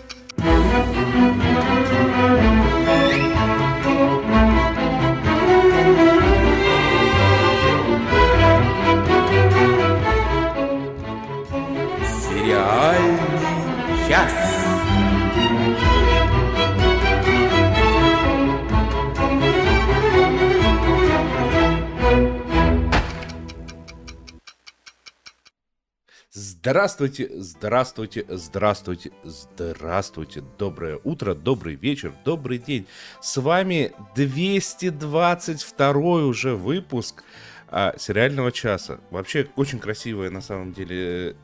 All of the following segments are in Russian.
Mm-hmm. Здравствуйте, здравствуйте, здравствуйте, здравствуйте. Доброе утро, добрый вечер, добрый день. С вами 222 уже выпуск а, сериального часа. Вообще очень красивое на самом деле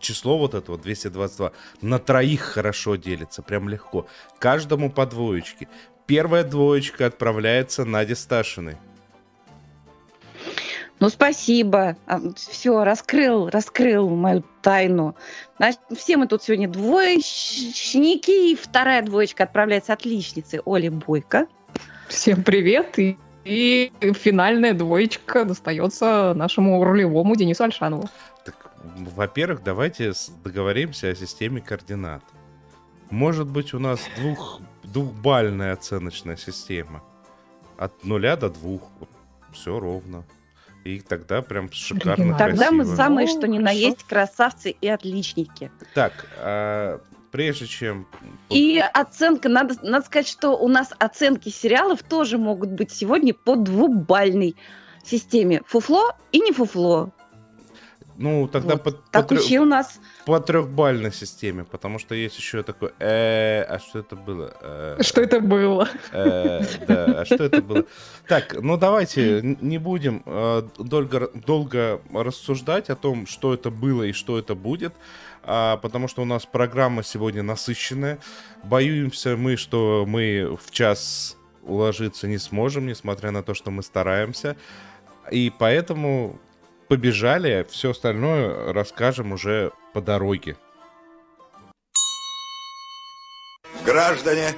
число вот это вот 222 на троих хорошо делится, прям легко. Каждому по двоечке. Первая двоечка отправляется Наде Сташиной. Ну, спасибо. А, Все, раскрыл, раскрыл мою тайну. Значит, все мы тут сегодня двоечники, и вторая двоечка отправляется отличнице Оле Бойко. Всем привет, и, и финальная двоечка достается нашему рулевому Денису Альшанову. Так, во-первых, давайте договоримся о системе координат. Может быть, у нас двух, двухбальная оценочная система. От нуля до двух. Все ровно. И тогда прям шикарно Тогда красиво. мы самые, Ну, что ни на есть, красавцы и отличники. Так, а, прежде чем... И оценка, надо, надо сказать, что у нас оценки сериалов тоже могут быть сегодня по двубальной системе. Фуфло и не фуфло. Ну, тогда Вот. по, по, Так трё- учил нас. По трехбальной системе, потому что есть еще такой... Э, а что это было? Э, Что это было? Э, да, а что это было? Так, ну давайте не будем э, долго, долго рассуждать о том, что это было и что это будет, а, потому что у нас программа сегодня насыщенная. Боимся мы, что мы в час уложиться не сможем, несмотря на то, что мы стараемся. И поэтому побежали, все остальное расскажем уже по дороге. Граждане,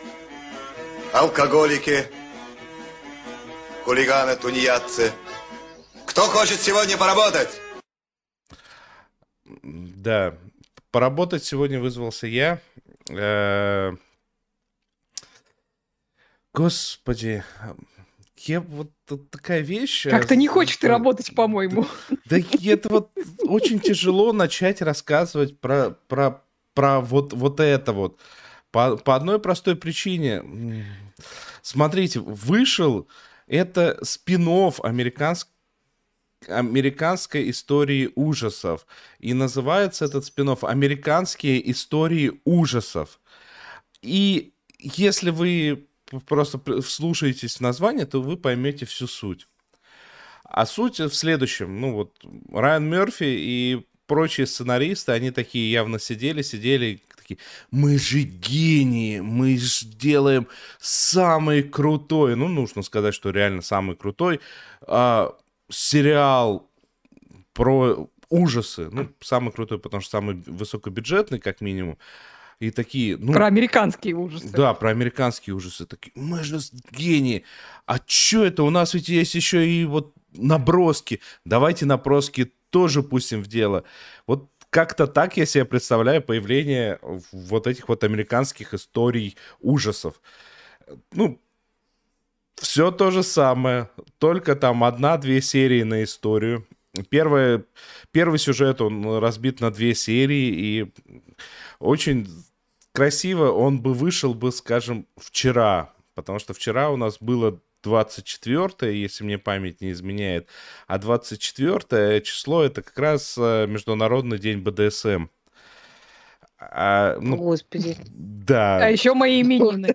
алкоголики, хулиганы, тунеядцы. Кто хочет сегодня поработать? Да, поработать сегодня вызвался я. Э, Господи, я вот такая вещь. э, Как-то не хочешь ты да, работать, по-моему. Да это вот очень тяжело начать рассказывать про, про, про вот, вот это вот. По, по одной простой причине. Смотрите, вышел это спин-офф американской американской истории ужасов. И называется этот спин «Американские истории ужасов». И если вы просто вслушаетесь в название, то вы поймете всю суть. А суть в следующем. Ну вот, Райан Мерфи и прочие сценаристы, они такие явно сидели, сидели, такие, мы же гении, мы же делаем самый крутой, ну, нужно сказать, что реально самый крутой а, сериал про ужасы. Ну, самый крутой, потому что самый высокобюджетный, как минимум. И такие, ну, Про американские ужасы. да, про американские ужасы. Такие, мы же гении. А чё это? У нас ведь есть еще и вот наброски. Давайте наброски тоже пустим в дело. Вот как-то так я себе представляю появление вот этих вот американских историй ужасов. Ну, все то же самое, только там одна-две серии на историю. Первое, первый сюжет, он разбит на две серии, и очень красиво он бы вышел бы, скажем, вчера, потому что вчера у нас было 24 если мне память не изменяет, а 24 число это как раз э, Международный день БДСМ. А, ну, Господи. да. А еще мои именины.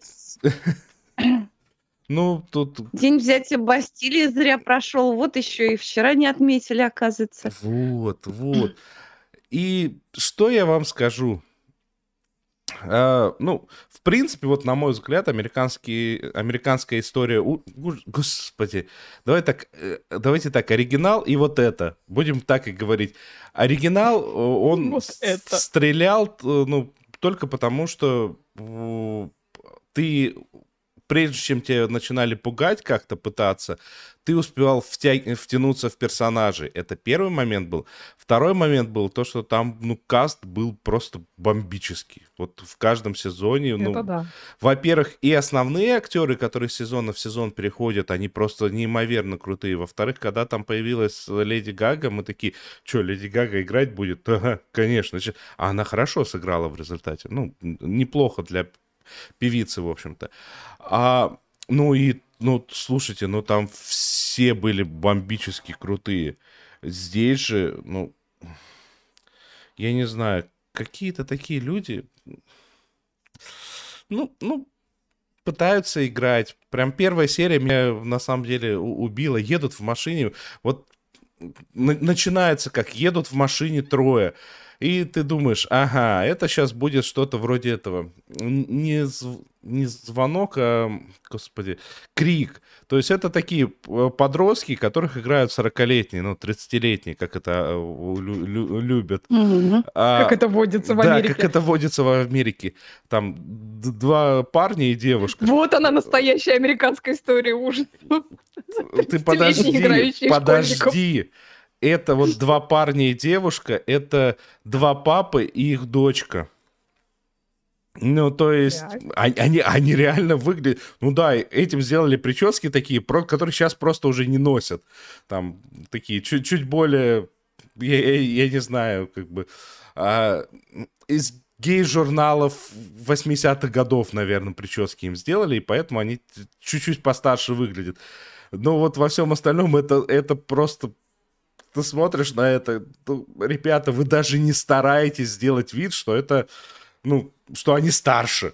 Ну, тут День взятия Бастилии зря прошел. Вот еще и вчера не отметили, оказывается. Вот, вот. И что я вам скажу? А, ну, в принципе, вот на мой взгляд, американский, американская история... у- Господи, давай так, э, давайте так, оригинал и вот это. Будем так и говорить. Оригинал, э, он Вот с- это. стрелял, э, ну, только потому, что э, ты прежде чем тебя начинали пугать как-то, пытаться, ты успевал втя- втянуться в персонажей. Это первый момент был. Второй момент был то, что там, ну, каст был просто бомбический. Вот в каждом сезоне, ну, Это да. во-первых, и основные актеры, которые с сезона в сезон переходят, они просто неимоверно крутые. Во-вторых, когда там появилась Леди Гага, мы такие, что, Леди Гага играть будет? Ага, конечно. А она хорошо сыграла в результате. Ну, неплохо для певицы, в общем-то. А, ну и, ну, слушайте, ну там все были бомбически крутые. Здесь же, ну, я не знаю, какие-то такие люди, ну, ну, пытаются играть. Прям первая серия меня на самом деле убила. Едут в машине, вот на- начинается как едут в машине трое. И ты думаешь, ага, это сейчас будет что-то вроде этого. Не, зв- не звонок, а, господи, крик. То есть это такие э, подростки, которых играют 40-летние, ну, 30-летние, как это э, лю- лю- любят. Мгм. А, Как это водится в да, Америке. как это водится в Америке. Там два парня и девушка. Вот она, настоящая американская история ужаса. Ты 30-летние подожди, подожди. Это вот два парня и девушка, это два папы и их дочка. Ну, то есть, Так. они, они, они реально выглядят... Ну да, этим сделали прически такие, которые сейчас просто уже не носят. Там такие чуть-чуть более... Я, я- я не знаю, как бы... а, из гей-журналов 80-х годов, наверное, прически им сделали, и поэтому они чуть-чуть постарше выглядят. Но вот во всем остальном это, это просто... Ты смотришь на это, ну, ребята, вы даже не стараетесь сделать вид, что это, ну, что они старше.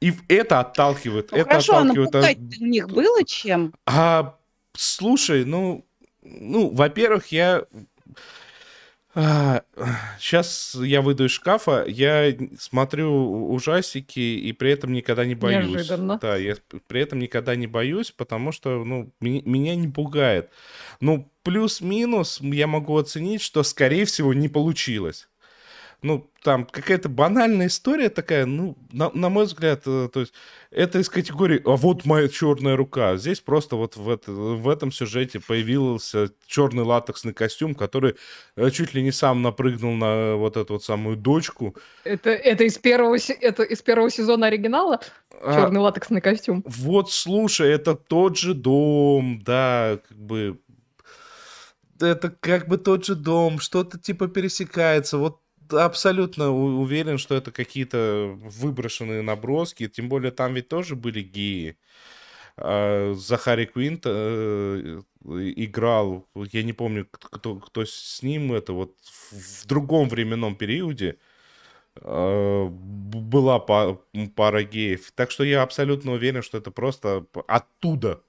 И это отталкивает. Ну, это хорошо, а отталкивает. от- напугать у них было чем? а, слушай, ну, ну, во-первых, я... сейчас я выйду из шкафа, я смотрю ужастики и при этом никогда не боюсь. Неожиданно. Да, я при этом никогда не боюсь, потому что, ну, меня не пугает. Ну, плюс-минус я могу оценить, что, скорее всего, не получилось. Ну, там какая-то банальная история такая, ну, на, на мой взгляд, э, то есть это из категории «А вот моя черная рука». Здесь просто вот в, это- в этом сюжете появился черный латексный костюм, который э, чуть ли не сам напрыгнул на вот эту вот самую дочку. Это, это, из первого, это из первого сезона оригинала? А, Черный латексный костюм. Вот, слушай, это тот же дом, да, как бы... Это как бы тот же дом, что-то типа пересекается. Вот абсолютно уверен, что это какие-то выброшенные наброски. Тем более там ведь тоже были геи. А, Захари Квинт э, играл, я не помню, кто, кто с ним это, вот в другом временном периоде б- была пара геев. Так что я абсолютно уверен, что это просто оттуда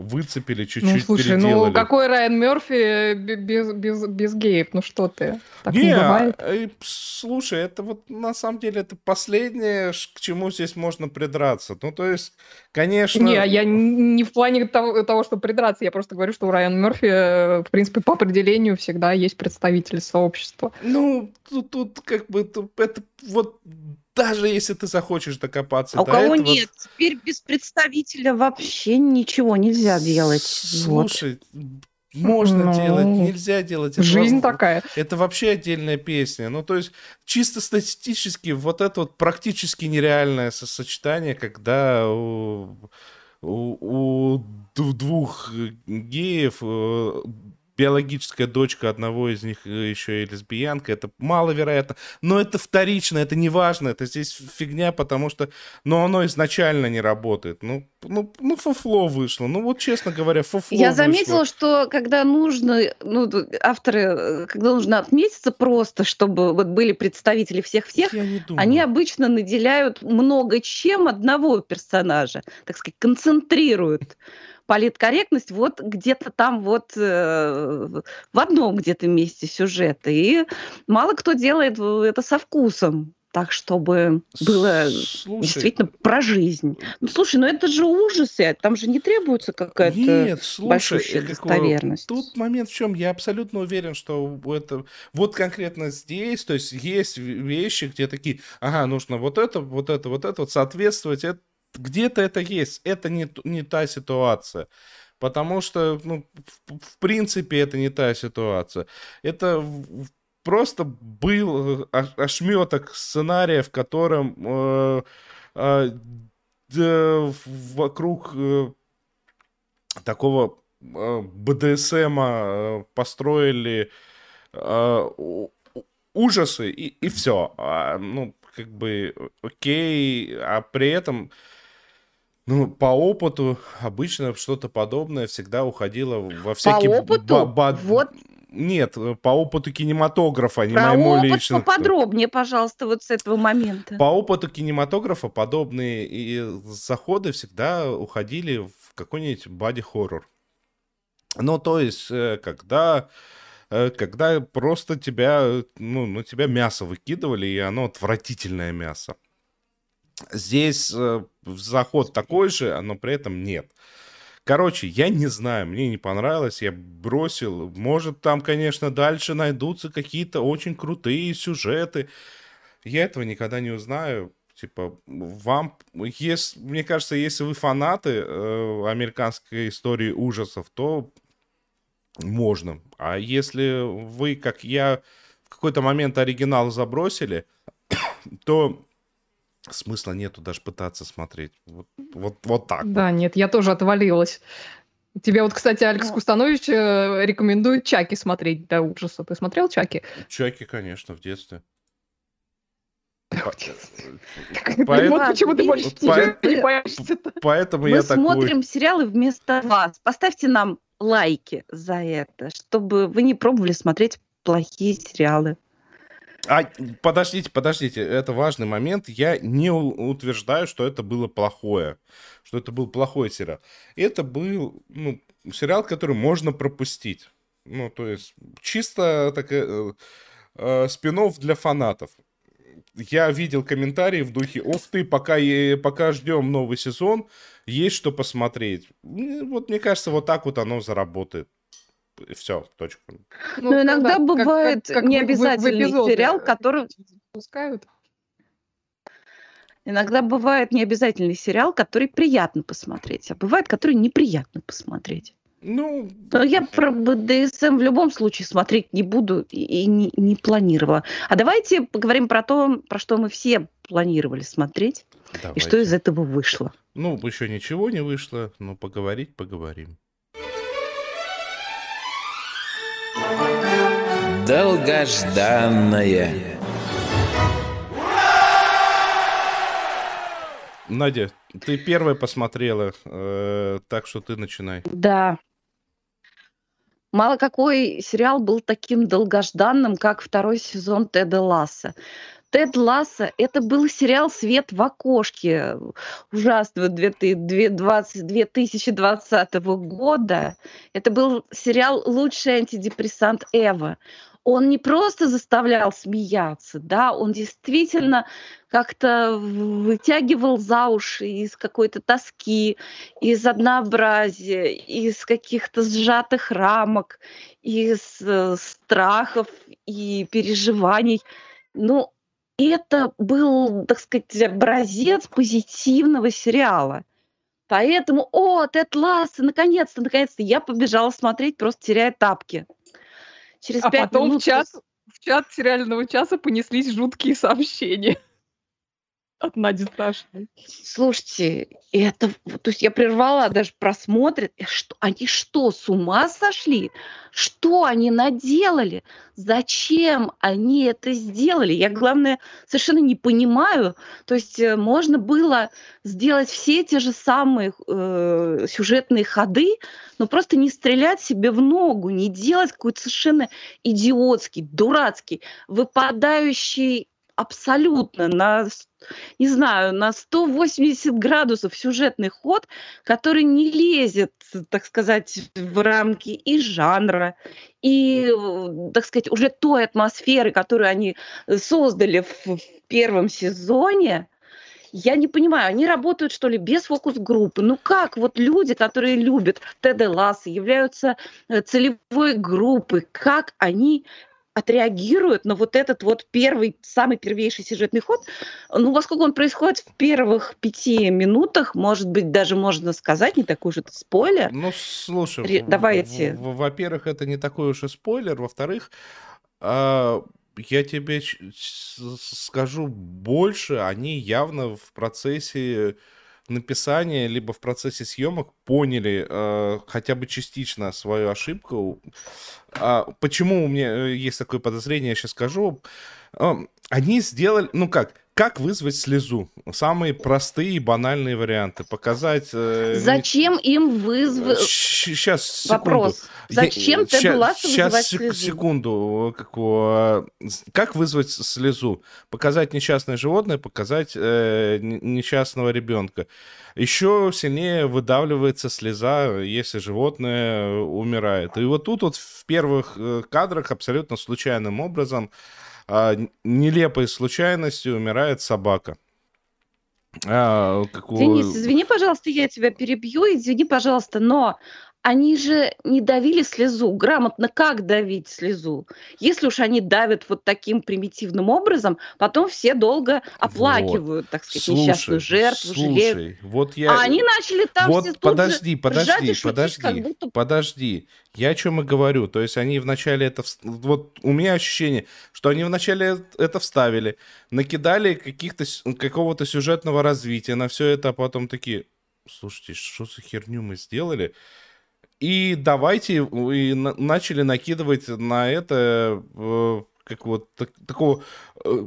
выцепили, Ну, чуть-чуть слушай, переделали. ну какой Райан Мерфи бе- без, без, без геев? Ну что ты? Так не, Не, бывает. э, слушай, это вот на самом деле это последнее, к чему здесь можно придраться. Ну, то есть, конечно... Не, я н- не в плане того, того, что придраться, я просто говорю, что у Райана Мерфи, э, в принципе, по определению всегда есть представители сообщества. Ну, тут, тут как бы тут это вот даже если ты захочешь докопаться А у до кого этого, нет? Теперь без представителя вообще ничего нельзя делать. Вот. Слушай, можно Ну, делать, нельзя делать. Это Жизнь во- такая. Это вообще отдельная песня. Ну, то есть, чисто статистически, вот это вот практически нереальное со- сочетание, когда у, у- у двух геев э, биологическая дочка одного из них э, еще и лесбиянка, это маловероятно. Но это вторично, это не важно, это здесь фигня, потому что, ну, оно изначально не работает. Ну, ну, ну фуфло вышло. Ну, вот честно говоря, фуфло Я вышло. заметила, что когда нужно, ну, авторы, э, когда нужно отметиться просто, чтобы вот были представители всех-всех, они обычно наделяют много чем одного персонажа, так сказать, концентрируют политкорректность вот где-то там вот э, в одном где-то месте сюжета. И мало кто делает это со вкусом, так чтобы было Слушай, действительно про жизнь. Ну слушай, ну это же ужасы, там же не требуется какая-то э, достоверность. Тут момент в чем, я абсолютно уверен, что это вот конкретно здесь, то есть есть вещи, где такие, ага, нужно вот это, вот это, вот это, вот соответствовать, это где-то это есть. Это не, не та ситуация. Потому что, ну, в, в принципе, это не та ситуация. Это просто был э, ошметок сценария, в котором э, э, вокруг э, такого э, БДСМа э, построили э, ужасы и, и все. А, ну, как бы, окей, а при этом ну, по опыту обычно что-то подобное всегда уходило во всякие... По опыту? Ба- вот нет, по опыту кинематографа, не Про моему опыт личному. поподробнее, пожалуйста, вот с этого момента. По опыту кинематографа подобные и заходы всегда уходили в какой-нибудь боди-хоррор. Ну, то есть, э, когда, э, когда просто тебя, ну, на тебя мясо выкидывали, и оно отвратительное мясо. Здесь э, заход такой же, но при этом нет. Короче, я не знаю, мне не понравилось, я бросил. Может, там, конечно, дальше найдутся какие-то очень крутые сюжеты. Я этого никогда не узнаю. Типа, вам, если, мне кажется, если вы фанаты э, американской истории ужасов, то можно. А если вы, как я, в какой-то момент оригинал забросили, то смысла нету даже пытаться смотреть. Вот, вот, вот так. Да, нет, я тоже отвалилась. Тебе вот, кстати, Алекс Ну. Кустанович э, рекомендует Чаки смотреть до ужаса. Ты смотрел Чаки? Чаки, конечно, в детстве. Вот Поэт- почему ты больше не боишься-то. Поэтому Мы я такой... смотрим сериалы вместо вас. Поставьте нам лайки за это, чтобы вы не пробовали смотреть плохие сериалы. А, подождите, подождите, это важный момент. Я не утверждаю, что это было плохое, что это был плохой сериал. Это был ну, сериал, который можно пропустить. Ну, то есть, чисто такая э, э, спин-офф для фанатов. Я видел комментарии в духе, ох ты, пока, пока ждем новый сезон, есть что посмотреть. Вот мне кажется, вот так вот оно заработает. Все, точка. Но Ну, иногда как- как- бывает как в- в- в необязательный сериал, э, который... Запускают. Иногда бывает необязательный сериал, который приятно посмотреть, а бывает, который неприятно посмотреть. Ну, Но я про БДСМ в любом случае смотреть не буду и, и не, не планировала. А давайте поговорим про то, про что мы все планировали смотреть и что давайте. из этого вышло. Ну, еще ничего не вышло, но поговорить поговорим. Долгожданное. Надя, ты первая посмотрела, э, так что ты начинай. Да. Мало какой сериал был таким долгожданным, как второй сезон Теда Ласса. Тед Ласса – это был сериал «Свет в окошке» ужасного 2020 2020 года. Это был сериал «Лучший антидепрессант Эва». Он не просто заставлял смеяться, да, он действительно как-то вытягивал за уши из какой-то тоски, из однообразия, из каких-то сжатых рамок, из э, страхов и переживаний. Ну, это был, так сказать, образец позитивного сериала. Поэтому, о, Тед Ласса, наконец-то, наконец-то, я побежала смотреть, просто теряя тапки. Через А пять потом в минут чат, в чат сериального часа понеслись жуткие сообщения. От Нади Страшной. Слушайте, это, то есть я прервала даже просмотр. Э, Что, они что, с ума сошли? Что они наделали? Зачем они это сделали? Я, главное, совершенно не понимаю. То есть э, можно было сделать все те же самые э, сюжетные ходы, но просто не стрелять себе в ногу, не делать какой-то совершенно идиотский, дурацкий, выпадающий абсолютно на, не знаю, на 180 градусов сюжетный ход, который не лезет, так сказать, в рамки и жанра, и, э, так сказать, уже той атмосферы, которую они э, создали в, в первом сезоне. Я не понимаю, они работают, что ли, без фокус-группы? Ну как вот люди, которые любят Теда Ласса, являются э, целевой группой, как они отреагируют на вот этот вот первый, самый первейший сюжетный ход. Ну, поскольку он происходит в первых пяти минутах, может быть, даже можно сказать, не такой уж это спойлер. Ну, слушай, Ре- давайте. во-первых, это не такой уж и спойлер. Во-вторых, а, я тебе скажу больше, они явно в процессе написания, либо в процессе съемок поняли э, хотя бы частично свою ошибку. А, почему у меня э, есть такое подозрение, я сейчас скажу. Ам, Они сделали, ну как, как вызвать слезу? Самые простые и банальные варианты. Показать... э, не- Зачем им вызвать... Сейчас, секунду. Вопрос. Зачем Теду Лассо вызывать сек- слезу? секунду. Как, его, э, как вызвать слезу? Показать несчастное животное, показать э, несчастного ребенка. Еще сильнее выдавливается слеза, если животное э, умирает. И вот тут вот в первых э, кадрах абсолютно случайным образом, а, нелепой случайностью умирает собака. А, как Денис, извини, пожалуйста, я тебя перебью, извини, пожалуйста, но они же не давили слезу. Грамотно как давить слезу? Если уж они давят вот таким примитивным образом, потом все долго оплакивают, так сказать, несчастную жертву, жалеют. слушай, вот я... А они начали там вот все тут подожди, же подожди, ржать и шутить, подожди, как будто подожди. Я о чем и говорю. То есть они вначале это... Вот у меня ощущение, что они вначале это вставили, накидали каких-то, какого-то сюжетного развития на все это, а потом такие, слушайте, что за херню мы сделали? И давайте, и на- начали накидывать на это э, как вот так- такого э,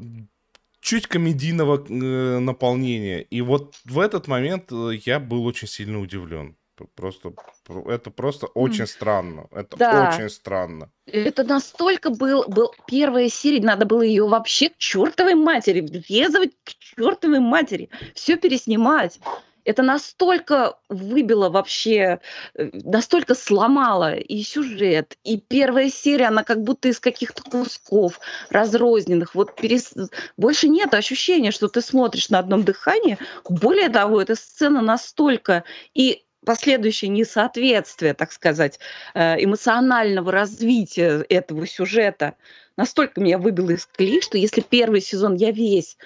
чуть комедийного э, наполнения. И вот в этот момент э, я был очень сильно удивлен. Просто пр- это просто очень странно. Это Да. очень странно. Это настолько был, был первая серия, надо было ее вообще к чертовой матери, врезать к чертовой матери, все переснимать. Это настолько выбило вообще, э, настолько сломало и сюжет, и первая серия, она как будто из каких-то кусков разрозненных. Вот перес... больше нет ощущения, что ты смотришь на одном дыхании. Более того, эта сцена настолько и последующее несоответствие, так сказать, э, эмоционального развития этого сюжета настолько меня выбило из колеи, что если первый сезон я весь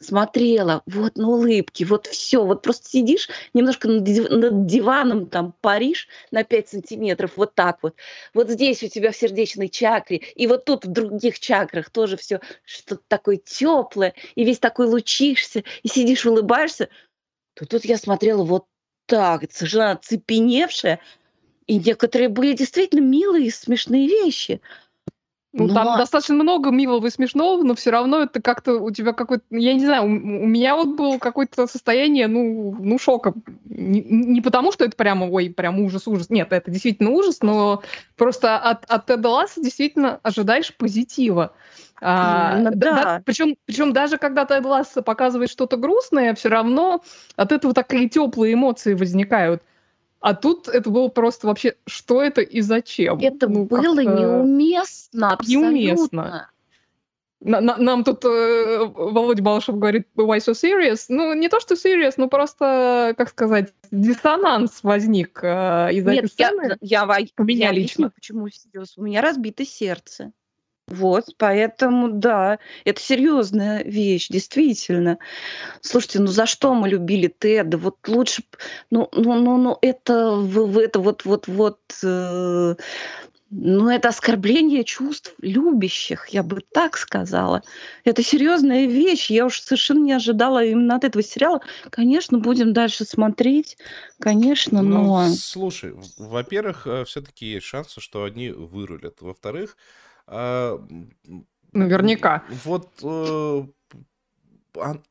смотрела, вот на улыбки, вот все, вот просто сидишь немножко над, над диваном, там, паришь на 5 сантиметров, вот так вот. Вот здесь у тебя в сердечной чакре, и вот тут в других чакрах тоже все что-то такое теплое, и весь такой лучишься, и сидишь, улыбаешься, то тут я смотрела вот так, совершенно оцепеневшая, и некоторые были действительно милые и смешные вещи. Ну, Ну, там а- достаточно много милого и смешного, но все равно это как-то у тебя какой-то, я не знаю, у, у меня вот было какое-то состояние, ну, ну шока. Не, не потому, что это прямо, ой, прям ужас, ужас. Нет, это действительно ужас, но просто от, от Теда Ласса действительно ожидаешь позитива. Именно, да. причем, причем даже когда Тед Ласса показывает что-то грустное, все равно от этого такие теплые эмоции возникают. А тут это было просто вообще, что это и зачем? Это Ну, было неуместно, абсолютно. Неуместно. На- на- нам тут э, Володя Балашев говорит, why so serious? Ну, не то, что serious, но просто, как сказать, диссонанс возник э, из-за Нет, этой я, сцены. я, во- У меня я лично. объясню, почему серьез. У меня разбито сердце. Вот, поэтому, да, это серьезная вещь, действительно. Слушайте, ну за что мы любили Теда? Вот лучше, ну, ну, ну, ну это, это вот, вот, вот, э, ну это оскорбление чувств любящих, я бы так сказала. Это серьезная вещь, я уж совершенно не ожидала именно от этого сериала. Конечно, будем дальше смотреть, конечно, Ну, но... слушай, в- во-первых, все-таки есть шансы, что они вырулят. Во-вторых, Наверняка. Вот, э, а-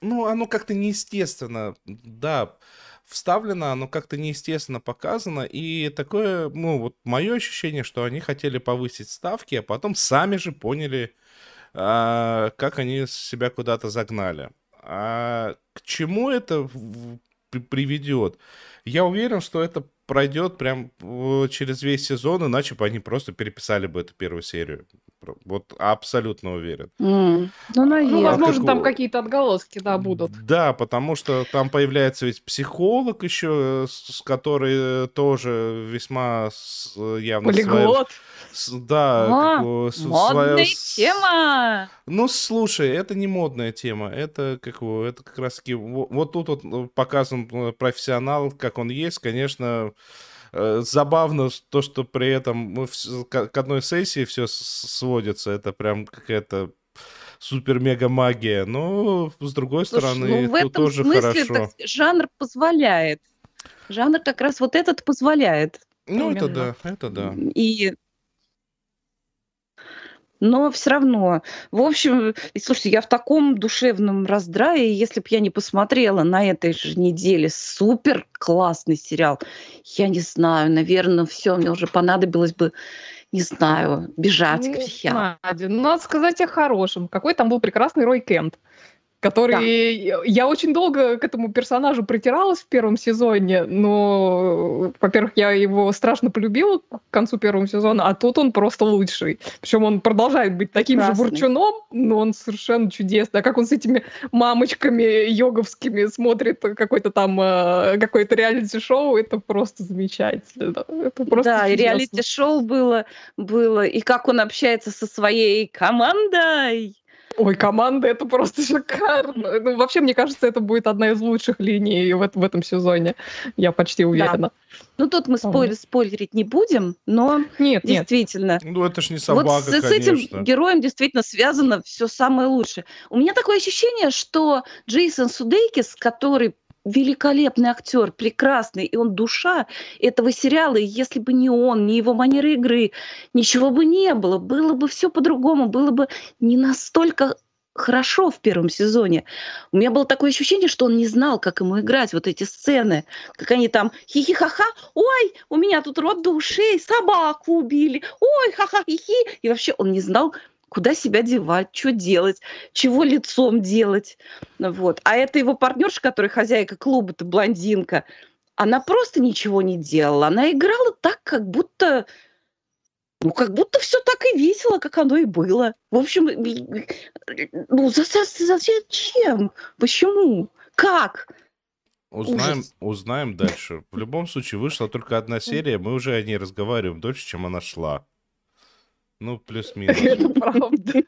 ну, оно как-то неестественно, да, вставлено, оно как-то неестественно показано, и такое, ну, вот мое ощущение, что они хотели повысить ставки, а потом сами же поняли, а, как они себя куда-то загнали. А к чему это приведет? Я уверен, что это пройдет прям э, через весь сезон, иначе бы они просто переписали бы эту первую серию. Вот абсолютно уверен. М, Ну, Ну, наверное. возможно, какого? там какие-то отголоски, да, будут. Да, потому что там появляется ведь психолог еще, э, с который э, тоже весьма э, явно Полиглот. с- да, А, как с- Модная своё с- тема! Ну, слушай, это не модная тема, это как это как раз таки во- вот тут вот показан профессионал, как он есть, конечно. Забавно с- то, что при этом к одной сессии все сводится, это прям какая-то супер-мега магия. Но с другой Слушай, стороны, ну, в этом тоже смысле хорошо. так жанр позволяет. Жанр как раз вот этот позволяет. Ну, это Именно. да, это да. И... Но все равно. В общем, слушайте, я в таком душевном раздрае, если бы я не посмотрела на этой же неделе супер классный сериал, я не знаю, наверное, все, мне уже понадобилось бы, не знаю, бежать к Ну, психиатру. Надя, ну, надо сказать о хорошем. Какой там был прекрасный Рой Кент, который... Я очень долго к этому персонажу притиралась в первом сезоне, но, во-первых, я его страшно полюбила к концу первого сезона, а тут он просто лучший. Причем он продолжает быть таким же Прекрасный. бурчуном, но он совершенно чудесный. А как он с этими мамочками йоговскими смотрит какой-то там э, какое-то реалити-шоу, это просто замечательно. Это просто да, чудесно. реалити-шоу было, было, и как он общается со своей командой. Ой, команда, это просто шикарно. Ну, вообще, мне кажется, это будет одна из лучших линий в, в этом сезоне. Я почти уверена. Ну, тут мы спойлер, спойлерить не будем, но Нет, нет. действительно. Ну, это ж не Вот собака, с, с этим конечно. героем действительно связано все самое лучшее. У меня такое ощущение, что Джейсон Судейкис, который великолепный актер, прекрасный, и он душа этого сериала, и если бы не он, не его манера игры, ничего бы не было, было бы все по-другому, было бы не настолько хорошо в первом сезоне. У меня было такое ощущение, что он не знал, как ему играть вот эти сцены, как они там хихи-ха-ха, ой, у меня тут рот до ушей, собаку убили, ой, ха-ха-хи-хи. И вообще он не знал, куда себя девать, что делать, чего лицом делать. Вот. А это его партнерша, которая хозяйка клуба-то, блондинка, она просто ничего не делала. Она играла так, как будто... Ну, как будто все так и весело, как оно и было. В общем, ну, за- за- за- зачем? Почему? Как? Узнаем, Ужас. узнаем дальше. В любом случае, вышла только одна серия, мы уже о ней разговариваем дольше, чем она шла. Ну, плюс-минус. Это правда.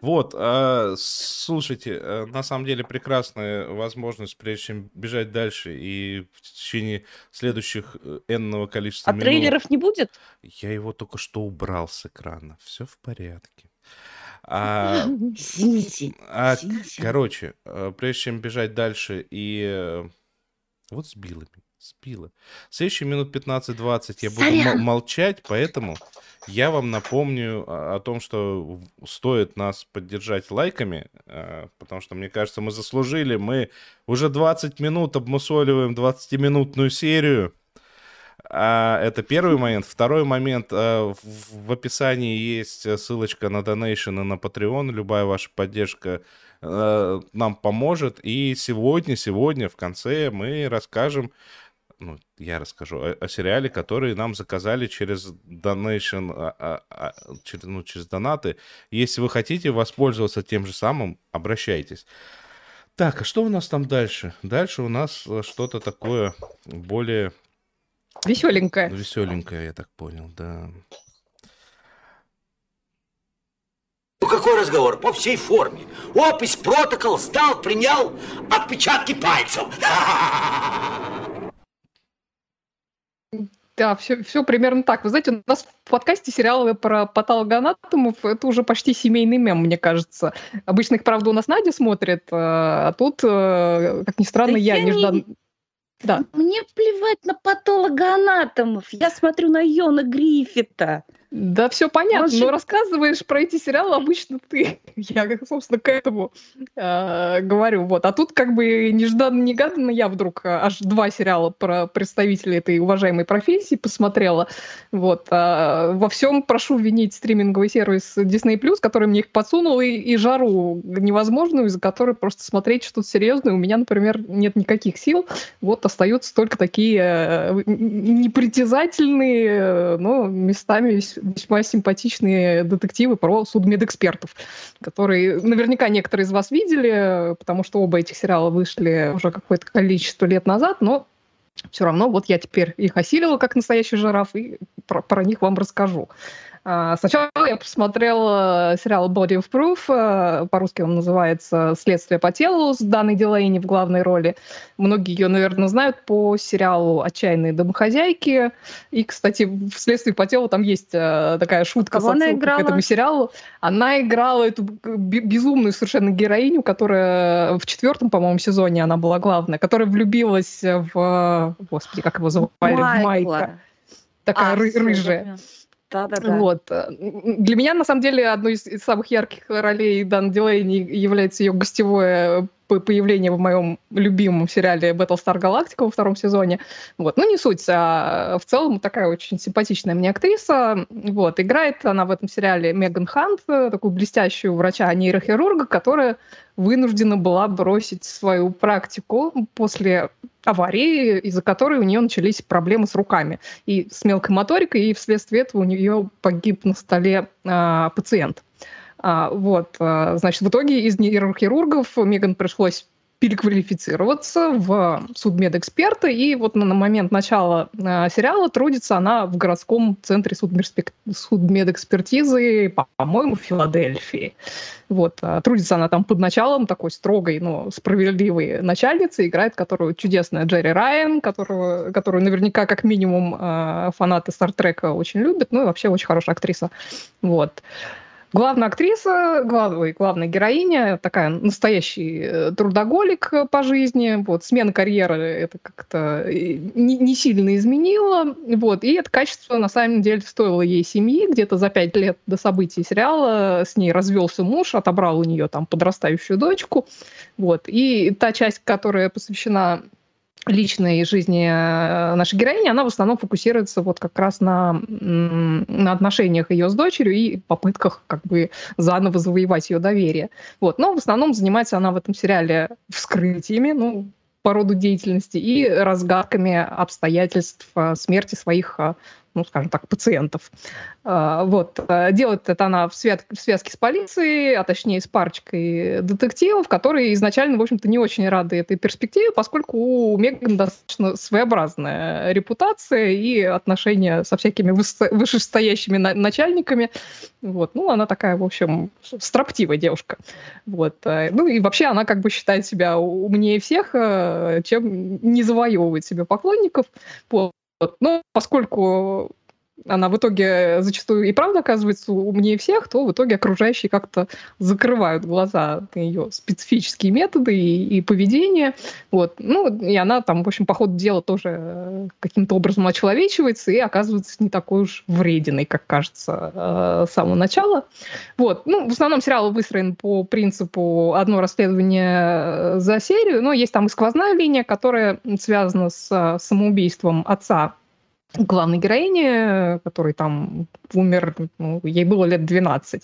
Вот, а, слушайте, э, на самом деле прекрасная возможность, прежде чем бежать дальше и в течение следующих э, энного количества А минут... трейлеров не будет? Я его только что убрал с экрана. Все в порядке. А, Извините. а, Извините. короче, э, прежде чем бежать дальше и... Вот сбила меня, сбила. Следующие минут 15-20 я буду молчать, поэтому я вам напомню о, том, что стоит нас поддержать лайками, э, потому что, мне кажется, мы заслужили. Мы уже 20 минут обмусоливаем 20-минутную серию. А, это первый момент. Второй момент. а, в, описании есть э, ссылочка на Donation и на Patreon. Любая ваша поддержка э, нам поможет. И сегодня, сегодня в конце мы расскажем, ну, я расскажу о, о сериале, который нам заказали через Donation, а, а, а, через, ну, через донаты. Если вы хотите воспользоваться тем же самым, обращайтесь. Так, а что у нас там дальше? Дальше у нас э, что-то такое более Веселенькая. Веселенькая, я так понял, да. Ну какой разговор? По всей форме. Опись, протокол, сдал, принял, отпечатки пальцев. Да, все, все примерно так. Вы знаете, у нас в подкасте сериалы про патологоанатомов это уже почти семейный мем, мне кажется. Обычно их, правда, у нас Надя смотрит, э, а тут, э, как ни странно, Да я я неждан... Да. Мне плевать на патологоанатомов. Я смотрю на Йона Гриффита. Да, все понятно, Он же- но рассказываешь про эти сериалы обычно ты. Я, собственно, к этому э, говорю. Вот. А тут как бы нежданно-негаданно я вдруг э, аж два сериала про представителей этой уважаемой профессии посмотрела. Вот. А во всем прошу винить стриминговый сервис Disney+, который мне их подсунул, и, и жару невозможную, из-за которой просто смотреть что-то серьезное у меня, например, нет никаких сил. Вот остаются только такие э, непритязательные, но местами весьма симпатичные детективы про судмедэкспертов, которые наверняка некоторые из вас видели, потому что оба этих сериала вышли уже какое-то количество лет назад, но все равно вот я теперь их осилила как настоящий жираф и про, про них вам расскажу. А, сначала я посмотрела сериал Body of Proof, э, по-русски он называется «Следствие по телу» с Даной Дилейни в главной роли. Многие ее, наверное, знают по сериалу «Отчаянные домохозяйки». И, кстати, в «Следствии по телу» там есть э, такая шутка Кого она играла? к этому сериалу. Она играла эту безумную совершенно героиню, которая в четвертом, по-моему, сезоне она была главная, которая влюбилась в... Господи, как его звали? Майкла. Майка. Такая А, рыжая. да. Да-да-да. Вот. э, Для меня, на самом деле, одной из, самых ярких ролей Дан Дилейни является ее гостевое по- появление в моем любимом сериале Battlestar Galactica во втором сезоне. Вот. Ну, не суть, а в целом такая очень симпатичная мне актриса. Вот. Играет она в этом сериале Меган Хант, э, такую блестящую врача-нейрохирурга, которая вынуждена была бросить свою практику после аварии, из-за которой у нее начались проблемы с руками и с мелкой моторикой, и вследствие этого у нее погиб на столе а, пациент. А, вот, а, значит, в итоге из нейрохирургов Меган пришлось переквалифицироваться в судмедэксперта, и вот на, момент начала а, сериала трудится она в городском центре судмедэкспертизы, по- по-моему, в Филадельфии. Вот, а, трудится она там под началом такой строгой, но справедливой начальницы, играет которую чудесная Джерри Райан, которую, которую наверняка как минимум а, фанаты Стартрека очень любят, ну и вообще очень хорошая актриса. Вот. Главная актриса, главная, главная героиня, такая настоящий э, трудоголик э, по жизни. Вот, смена карьеры это как-то э, не, не сильно изменило. Вот, и это качество, на самом деле, стоило ей семьи. Где-то за пять лет до событий сериала с ней развелся муж, отобрал у нее там подрастающую дочку. Вот, и та часть, которая посвящена личной жизни э, нашей героини, она в основном фокусируется вот как раз на, на отношениях ее с дочерью и попытках как бы заново завоевать ее доверие. Вот. Но в основном занимается она в этом сериале вскрытиями, ну, по роду деятельности и разгадками обстоятельств э, смерти своих, э, ну, скажем так, пациентов. А, Вот. э, Делает это она в, свят- в связке с полицией, а точнее с парочкой детективов, которые изначально, в общем-то, не очень рады этой перспективе, поскольку у Меган достаточно своеобразная репутация и отношения со всякими вышестоящими на- начальниками. Вот. Ну, она такая, в общем, строптивая девушка. Вот. э, Ну и вообще она как бы считает себя умнее всех, э, чем не завоевывает себе поклонников. Вот. Но поскольку она в итоге зачастую и правда оказывается умнее всех, то в итоге окружающие как-то закрывают глаза на ее специфические методы и, и поведение. Вот. Ну, и она там, в общем, по ходу дела тоже э, каким-то образом очеловечивается и оказывается не такой уж врединой, как кажется э, с самого начала. Вот. Ну, в основном сериал выстроен по принципу одно расследование за серию, но есть там и сквозная линия, которая связана с э, самоубийством отца главной героини, который там умер, ну, ей было лет 12.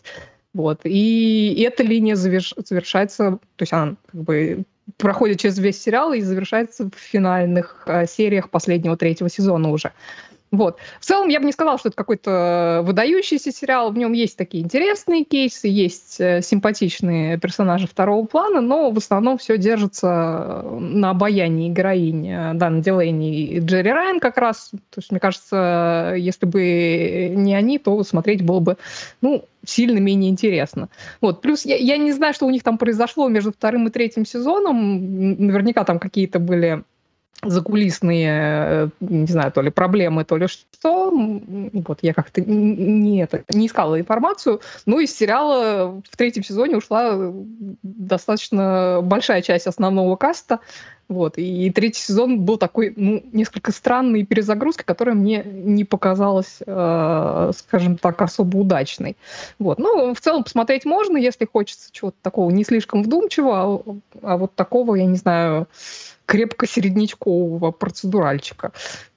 Вот. И, и эта линия заверш- завершается, то есть она как бы проходит через весь сериал и завершается в финальных э, сериях последнего третьего сезона уже. Вот. В целом, я бы не сказала, что это какой-то выдающийся сериал. В нем есть такие интересные кейсы, есть э, симпатичные персонажи второго плана, но в основном все держится на обаянии героинь э, Дана Дилейни и Джерри Райан как раз. То есть, мне кажется, если бы не они, то смотреть было бы ну, сильно менее интересно. Вот. Плюс я, я не знаю, что у них там произошло между вторым и третьим сезоном. Наверняка там какие-то были закулисные, э, не знаю, то ли проблемы, то ли что. Вот я как-то не, это, не искала информацию. Но из сериала в третьем сезоне ушла э, достаточно большая часть основного каста. Вот. И третий сезон был такой, ну, несколько странной перезагрузкой, которая мне не показалась, э, скажем так, особо удачной. Вот. Ну, в целом посмотреть можно, если хочется чего-то такого не слишком вдумчивого, а, а вот такого, я не знаю, крепко-середнячкового процедуральчика.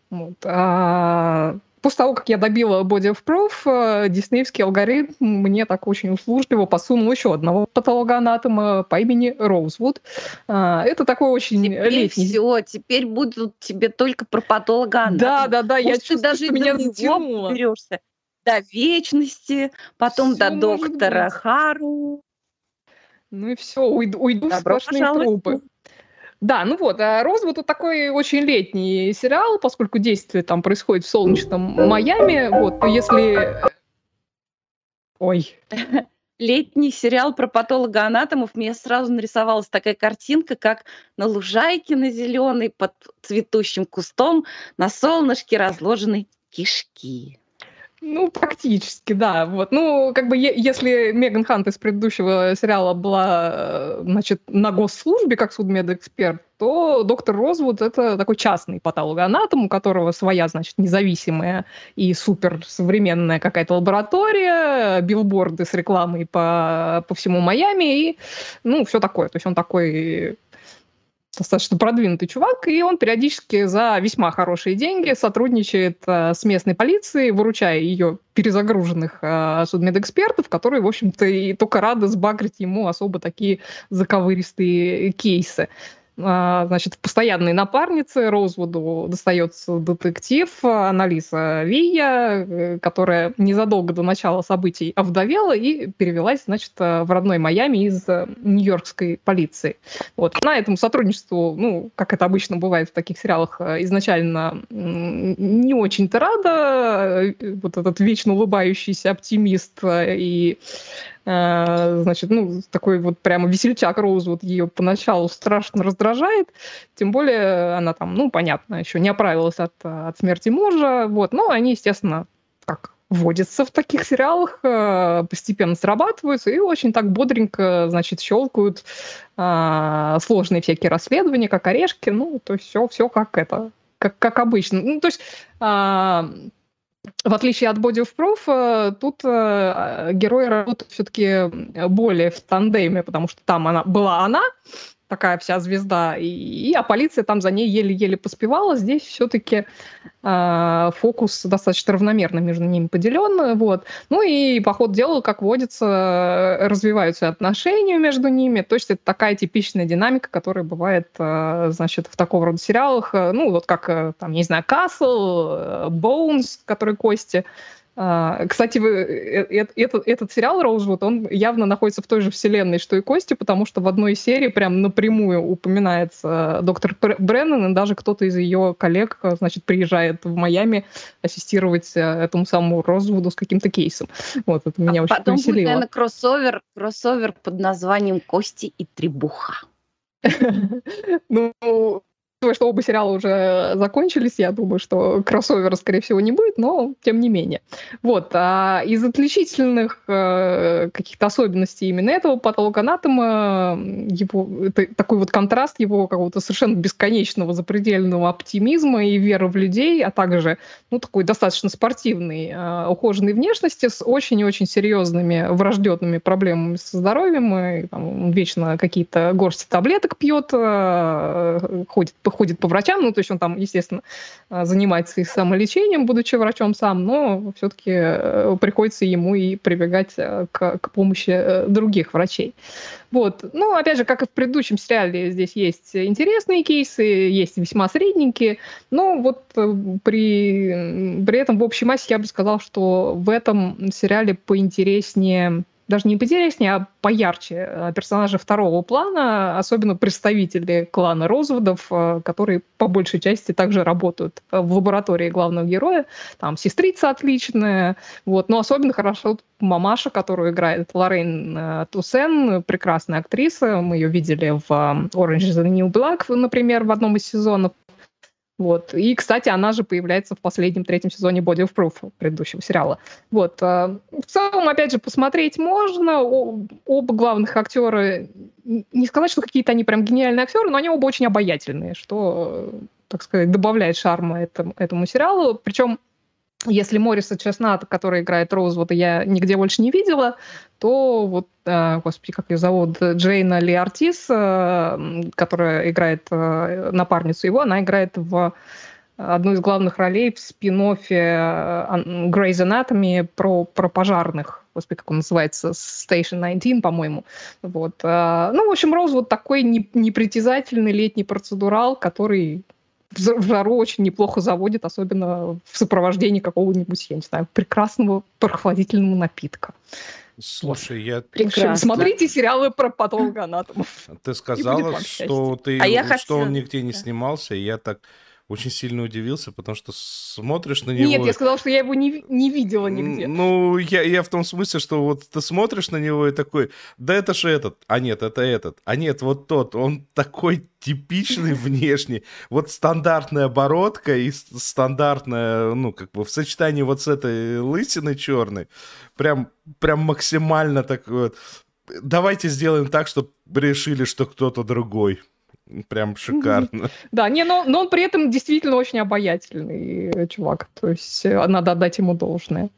Вот. А после того, как я добила Body of Proof, э, диснеевский алгоритм мне так очень услужливо посунул еще одного патологоанатома по имени Роузвуд. А, Это такой очень Теперь летний... все, теперь будут тебе только про патолога. Да, да, да, я Может, ты чувствую, даже что меня затянуло. берешься. до вечности, потом Всё до доктора. Хару. Ну и все, уйду, уйду в Добро сплошные пожаловать. трупы. Да, ну вот, а «Розвод» тут такой очень летний сериал, поскольку действие там происходит в солнечном Майами. Вот, то если... Ой, Летний сериал про патологоанатомов. Мне сразу нарисовалась такая картинка, как на лужайке на зеленой под цветущим кустом на солнышке разложены кишки. Ну, практически, да. Вот. Ну, как бы, если Меган Хант из предыдущего сериала была, э, значит, на госслужбе как судмедэксперт, то доктор Розвуд — это такой частный патологоанатом, у которого своя, значит, независимая и суперсовременная какая-то лаборатория, билборды с рекламой по, по всему Майами и, ну, все такое. То есть он такой достаточно продвинутый чувак, и он периодически за весьма хорошие деньги сотрудничает э, с местной полицией, выручая ее перезагруженных э, судмедэкспертов, которые, в общем-то, и только рады сбагрить ему особо такие заковыристые кейсы. А, Значит, в постоянной напарнице Роузвуду достается детектив Анализа Вия, э, которая незадолго до начала событий овдовела и перевелась, значит, э, в родной Майами из э, нью-йоркской полиции. Вот. На этом сотрудничеству, ну, как это обычно бывает в таких сериалах, изначально не очень-то рада. Вот этот вечно улыбающийся оптимист и значит, ну, такой вот прямо весельчак Роузвуд ее поначалу страшно раздражает, тем более она там, ну, понятно, еще не оправилась от, от смерти мужа, вот, но они, естественно, как водятся в таких сериалах, э, постепенно срабатываются и очень так бодренько, значит, щелкают а, сложные всякие расследования, как орешки, ну, то есть все, все как это, как, как обычно. Ну, то есть а, в отличие от Body of Proof, э, тут э, герои работают все-таки более в тандеме, потому что там она была она, такая вся звезда, и, и- а полиция там за ней еле-еле поспевала. Здесь все-таки фокус достаточно равномерно между ними поделен. Вот. Ну и по ходу дела, как водится, э, развиваются отношения между ними. То есть это такая типичная динамика, которая бывает, э, значит, в такого рода сериалах. Э, Ну, вот как, э, там, не знаю, Касл, Боунс, который Кости. А, Кстати, вы- э, э, этот, этот сериал Роузвуд, он явно находится в той же вселенной, что и Кости, потому что в одной серии прям напрямую упоминается э, доктор Бр- Бреннан, и даже кто-то из ее коллег, значит, приезжает в Майами ассистировать этому самому Роузвуду с каким-то кейсом. Вот, это меня а очень потом будет, повеселило. наверное, кроссовер, кроссовер под названием «Кости и требуха». Ну, учитывая, что оба сериала уже закончились, я думаю, что кроссовера, скорее всего, не будет, но тем не менее. Вот. А из отличительных э, каких-то особенностей именно этого патологоанатома, его, это такой вот контраст его какого-то совершенно бесконечного запредельного оптимизма и веры в людей, а также, ну, такой достаточно спортивной, э, ухоженной внешности с очень и очень серьезными врожденными проблемами со здоровьем. И, там, он вечно какие-то горсти таблеток пьет, э, ходит, ходит по врачам, ну, то есть он там, естественно, э, занимается и самолечением, будучи врачом сам, но все-таки приходится ему и прибегать э, к, к помощи э, других врачей. Вот. Ну, опять же, как и в предыдущем сериале, здесь есть интересные кейсы, есть весьма средненькие, но вот э, при, при этом в общей массе я бы сказал, что в этом сериале поинтереснее даже не поинтереснее, а поярче э, персонажи второго плана, особенно представители клана Розвудов, э, которые по большей части также работают э, в лаборатории главного героя. Там сестрица отличная, вот, но особенно хорошо мамаша, которую играет Лоррейн Туссен, прекрасная актриса. Мы ее видели в Orange is the New Black, например, в одном из сезонов. Вот. И, кстати, она же появляется в последнем третьем сезоне Body of Proof предыдущего сериала. Вот. э, В целом, опять же, посмотреть можно. Оба главных актера, не сказать, что какие-то они прям гениальные актеры, но они оба очень обаятельные, что, так сказать, добавляет шарма этому, этому сериалу. Причем если Мориса Чеснат, который играет Роузвуда, я нигде больше не видела, то вот, э, господи, как ее зовут, Джейна Ли Артис, э, которая играет э, напарницу его, она играет в одну из главных ролей в спин-оффе э, Grey's Anatomy про, про пожарных. Господи, как он называется? Station 19, по-моему. Вот. э, Ну, в общем, Роуз вот такой не- непритязательный летний процедурал, который в жару очень неплохо заводит, особенно в сопровождении какого-нибудь, я не знаю, прекрасного прохладительного напитка. Слушай, я... Прекрасно. Смотрите сериалы про патологоанатомов. Ты сказала, что, ты, а я что хотела... он нигде не снимался, и я так очень сильно удивился, потому что смотришь на него... Нет, я сказал, что я его не, не видела нигде. Ну, я, я в том смысле, что вот ты смотришь на него и такой, да это же этот, а нет, это этот, а нет, вот тот, он такой типичный внешне, вот стандартная бородка и стандартная, ну, как бы в сочетании вот с этой лысиной черной, прям, прям максимально так вот, давайте сделаем так, чтобы решили, что кто-то другой. Прям шикарно. Да, не, но, но он при этом действительно очень обаятельный чувак. То есть э, надо отдать ему должное.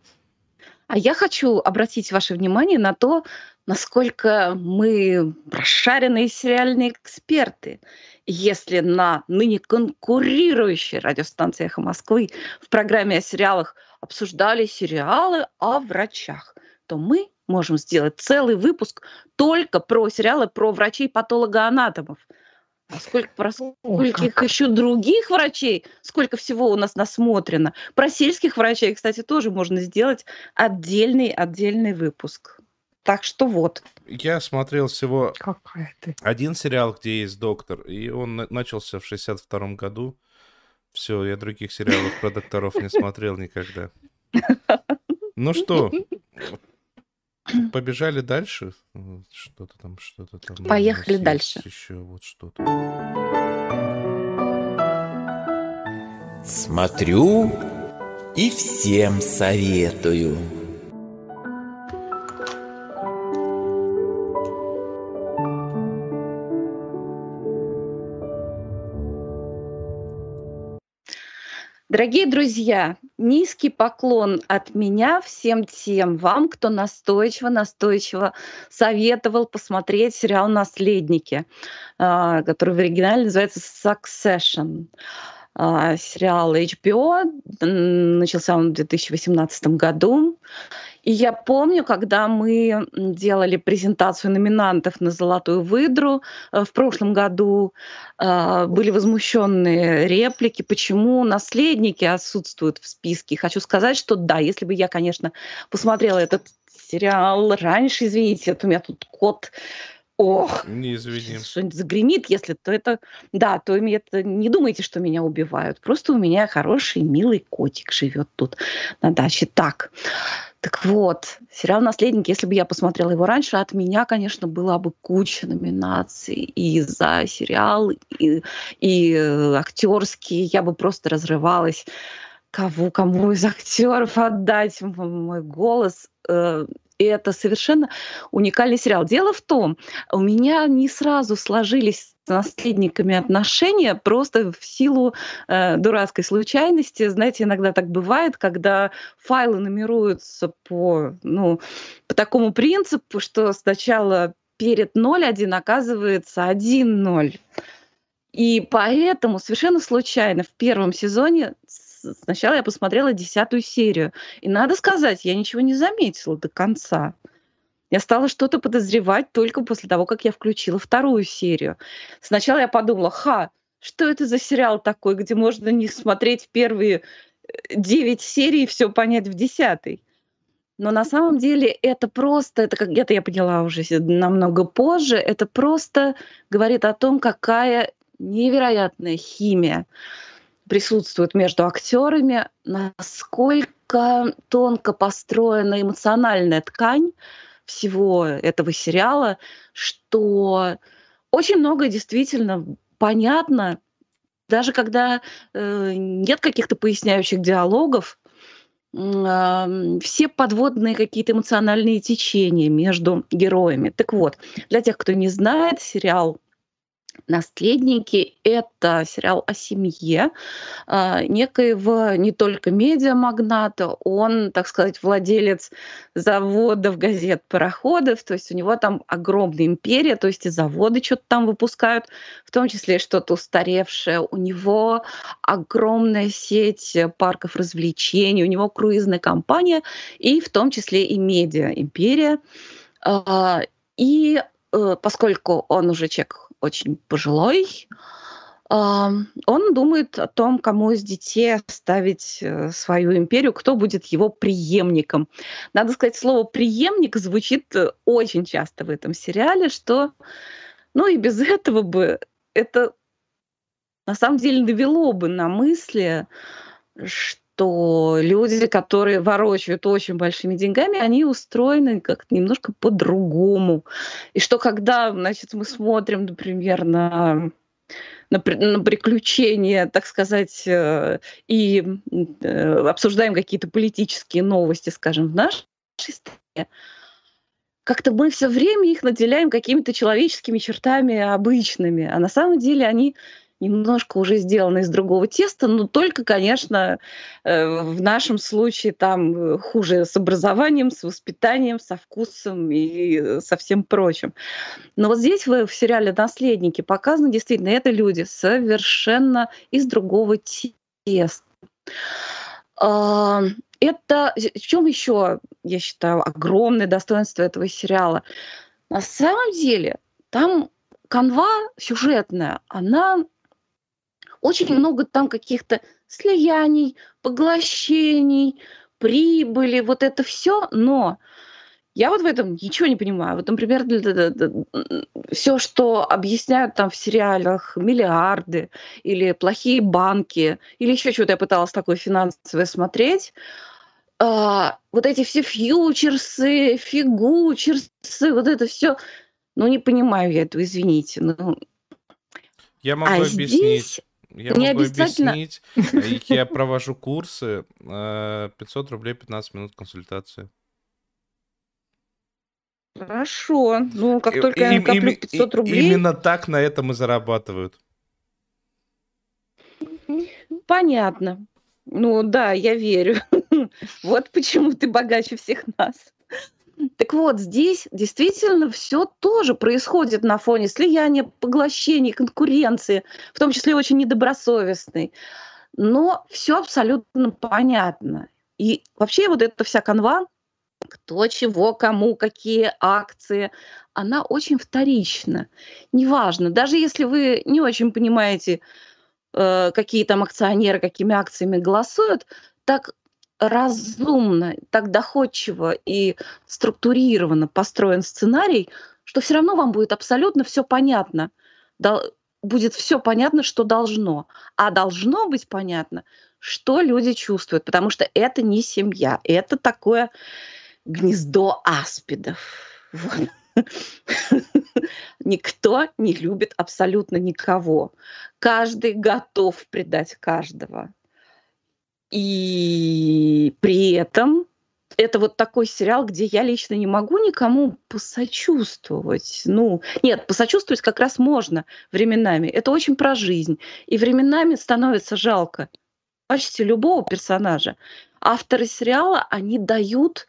А я хочу обратить ваше внимание на то, насколько мы прошаренные сериальные эксперты. Если на ныне конкурирующей радиостанции «Эхо Москвы» в программе о сериалах обсуждали сериалы о врачах, то мы можем сделать целый выпуск только про сериалы про врачей-патологоанатомов – а сколько, про скольких О, еще других врачей, сколько всего у нас насмотрено. Про сельских врачей, кстати, тоже можно сделать отдельный, отдельный выпуск. Так что вот. Я смотрел всего Какая ты. один сериал, где есть доктор, и он начался в 62 году. Все, я других сериалов про докторов не смотрел никогда. Ну что, Побежали дальше. Что-то там, что-то там. Поехали дальше. Еще вот что-то. Смотрю и всем советую. Дорогие друзья, низкий поклон от меня всем тем вам, кто настойчиво-настойчиво советовал посмотреть сериал «Наследники», а, который в оригинале называется «Succession». А, сериал HBO, начался он в 2018 году. И я помню, когда мы делали презентацию номинантов на «Золотую выдру» э, в прошлом году, э, были возмущенные реплики, почему наследники отсутствуют в списке. Хочу сказать, что да, если бы я, конечно, посмотрела этот сериал раньше, извините, то у меня тут кот Ох, не извини. Что-нибудь загремит, если то это... Да, то это не думайте, что меня убивают. Просто у меня хороший, милый котик живет тут на даче. Так, так вот, сериал «Наследники», если бы я посмотрела его раньше, от меня, конечно, была бы куча номинаций и за сериал, и, и э, актерские. Я бы просто разрывалась, кого, кому из актеров отдать мой голос. И это совершенно уникальный сериал. Дело в том, у меня не сразу сложились с наследниками отношения просто в силу э, дурацкой случайности. Знаете, иногда так бывает, когда файлы нумеруются по, ну, по такому принципу, что сначала перед 0.1 оказывается 1.0. И поэтому совершенно случайно в первом сезоне сначала я посмотрела десятую серию. И надо сказать, я ничего не заметила до конца. Я стала что-то подозревать только после того, как я включила вторую серию. Сначала я подумала, ха, что это за сериал такой, где можно не смотреть первые э, девять серий и все понять в десятой. Но на самом деле это просто, это как это я поняла уже намного позже, это просто говорит о том, какая невероятная химия присутствует между актерами, насколько тонко построена эмоциональная ткань всего этого сериала, что очень многое действительно понятно, даже когда э, нет каких-то поясняющих диалогов, э, все подводные какие-то эмоциональные течения между героями. Так вот, для тех, кто не знает, сериал Наследники – это сериал о семье э, некоего не только медиамагната, он, так сказать, владелец заводов, газет, пароходов, то есть у него там огромная империя, то есть и заводы что-то там выпускают, в том числе что-то устаревшее. У него огромная сеть парков развлечений, у него круизная компания, и в том числе и медиа-империя. Э, и э, поскольку он уже человек очень пожилой, А, он думает о том, кому из детей оставить э, свою империю, кто будет его преемником. Надо сказать, слово преемник звучит э, очень часто в этом сериале, что, ну и без этого бы это на самом деле навело бы на мысли, что люди, которые ворочают очень большими деньгами, они устроены как-то немножко по-другому. И что когда, значит, мы смотрим, например, на на, на приключения, так сказать, э, и э, обсуждаем какие-то политические новости, скажем, в нашей стране, как-то мы все время их наделяем какими-то человеческими чертами обычными, а на самом деле они немножко уже сделаны из другого теста, но только, конечно, э, в нашем случае там э, хуже с образованием, с воспитанием, со вкусом и э, со всем прочим. Но вот здесь в, в сериале «Наследники» показано действительно, это люди совершенно из другого теста. А, это в чем еще, я считаю, огромное достоинство этого сериала? На самом деле там канва сюжетная, она очень много там каких-то слияний, поглощений, прибыли, вот это все, но я вот в этом ничего не понимаю. Вот, например, все, что объясняют там в сериалах миллиарды или плохие банки, или еще что-то я пыталась такое финансовое смотреть, а, вот эти все фьючерсы, фигучерсы, вот это все, ну не понимаю я этого, извините. Ну, я могу а объяснить. Здесь я не могу обязательно... объяснить. Э, я провожу курсы. 500 э, рублей 15 минут консультации. Хорошо. Ну, как только и, я накоплю и, 500 рублей... Именно так на этом и зарабатывают. Понятно. Ну да, я верю. Вот почему ты богаче всех нас. Так вот, здесь действительно все тоже происходит на фоне слияния, поглощения, конкуренции, в том числе очень недобросовестной. Но все абсолютно понятно. И вообще вот эта вся канва, кто чего, кому, какие акции, она очень вторична. Неважно, даже если вы не очень понимаете, э, какие там акционеры какими акциями голосуют, так разумно, так доходчиво и структурированно построен сценарий, что все равно вам будет абсолютно все понятно. Будет все понятно, что должно. А должно быть понятно, что люди чувствуют, потому что это не семья, это такое гнездо аспидов. Вот. Никто не любит абсолютно никого. Каждый готов предать каждого. И при этом это вот такой сериал, где я лично не могу никому посочувствовать. Ну, нет, посочувствовать как раз можно временами. Это очень про жизнь. И временами становится жалко почти любого персонажа. Авторы сериала, они дают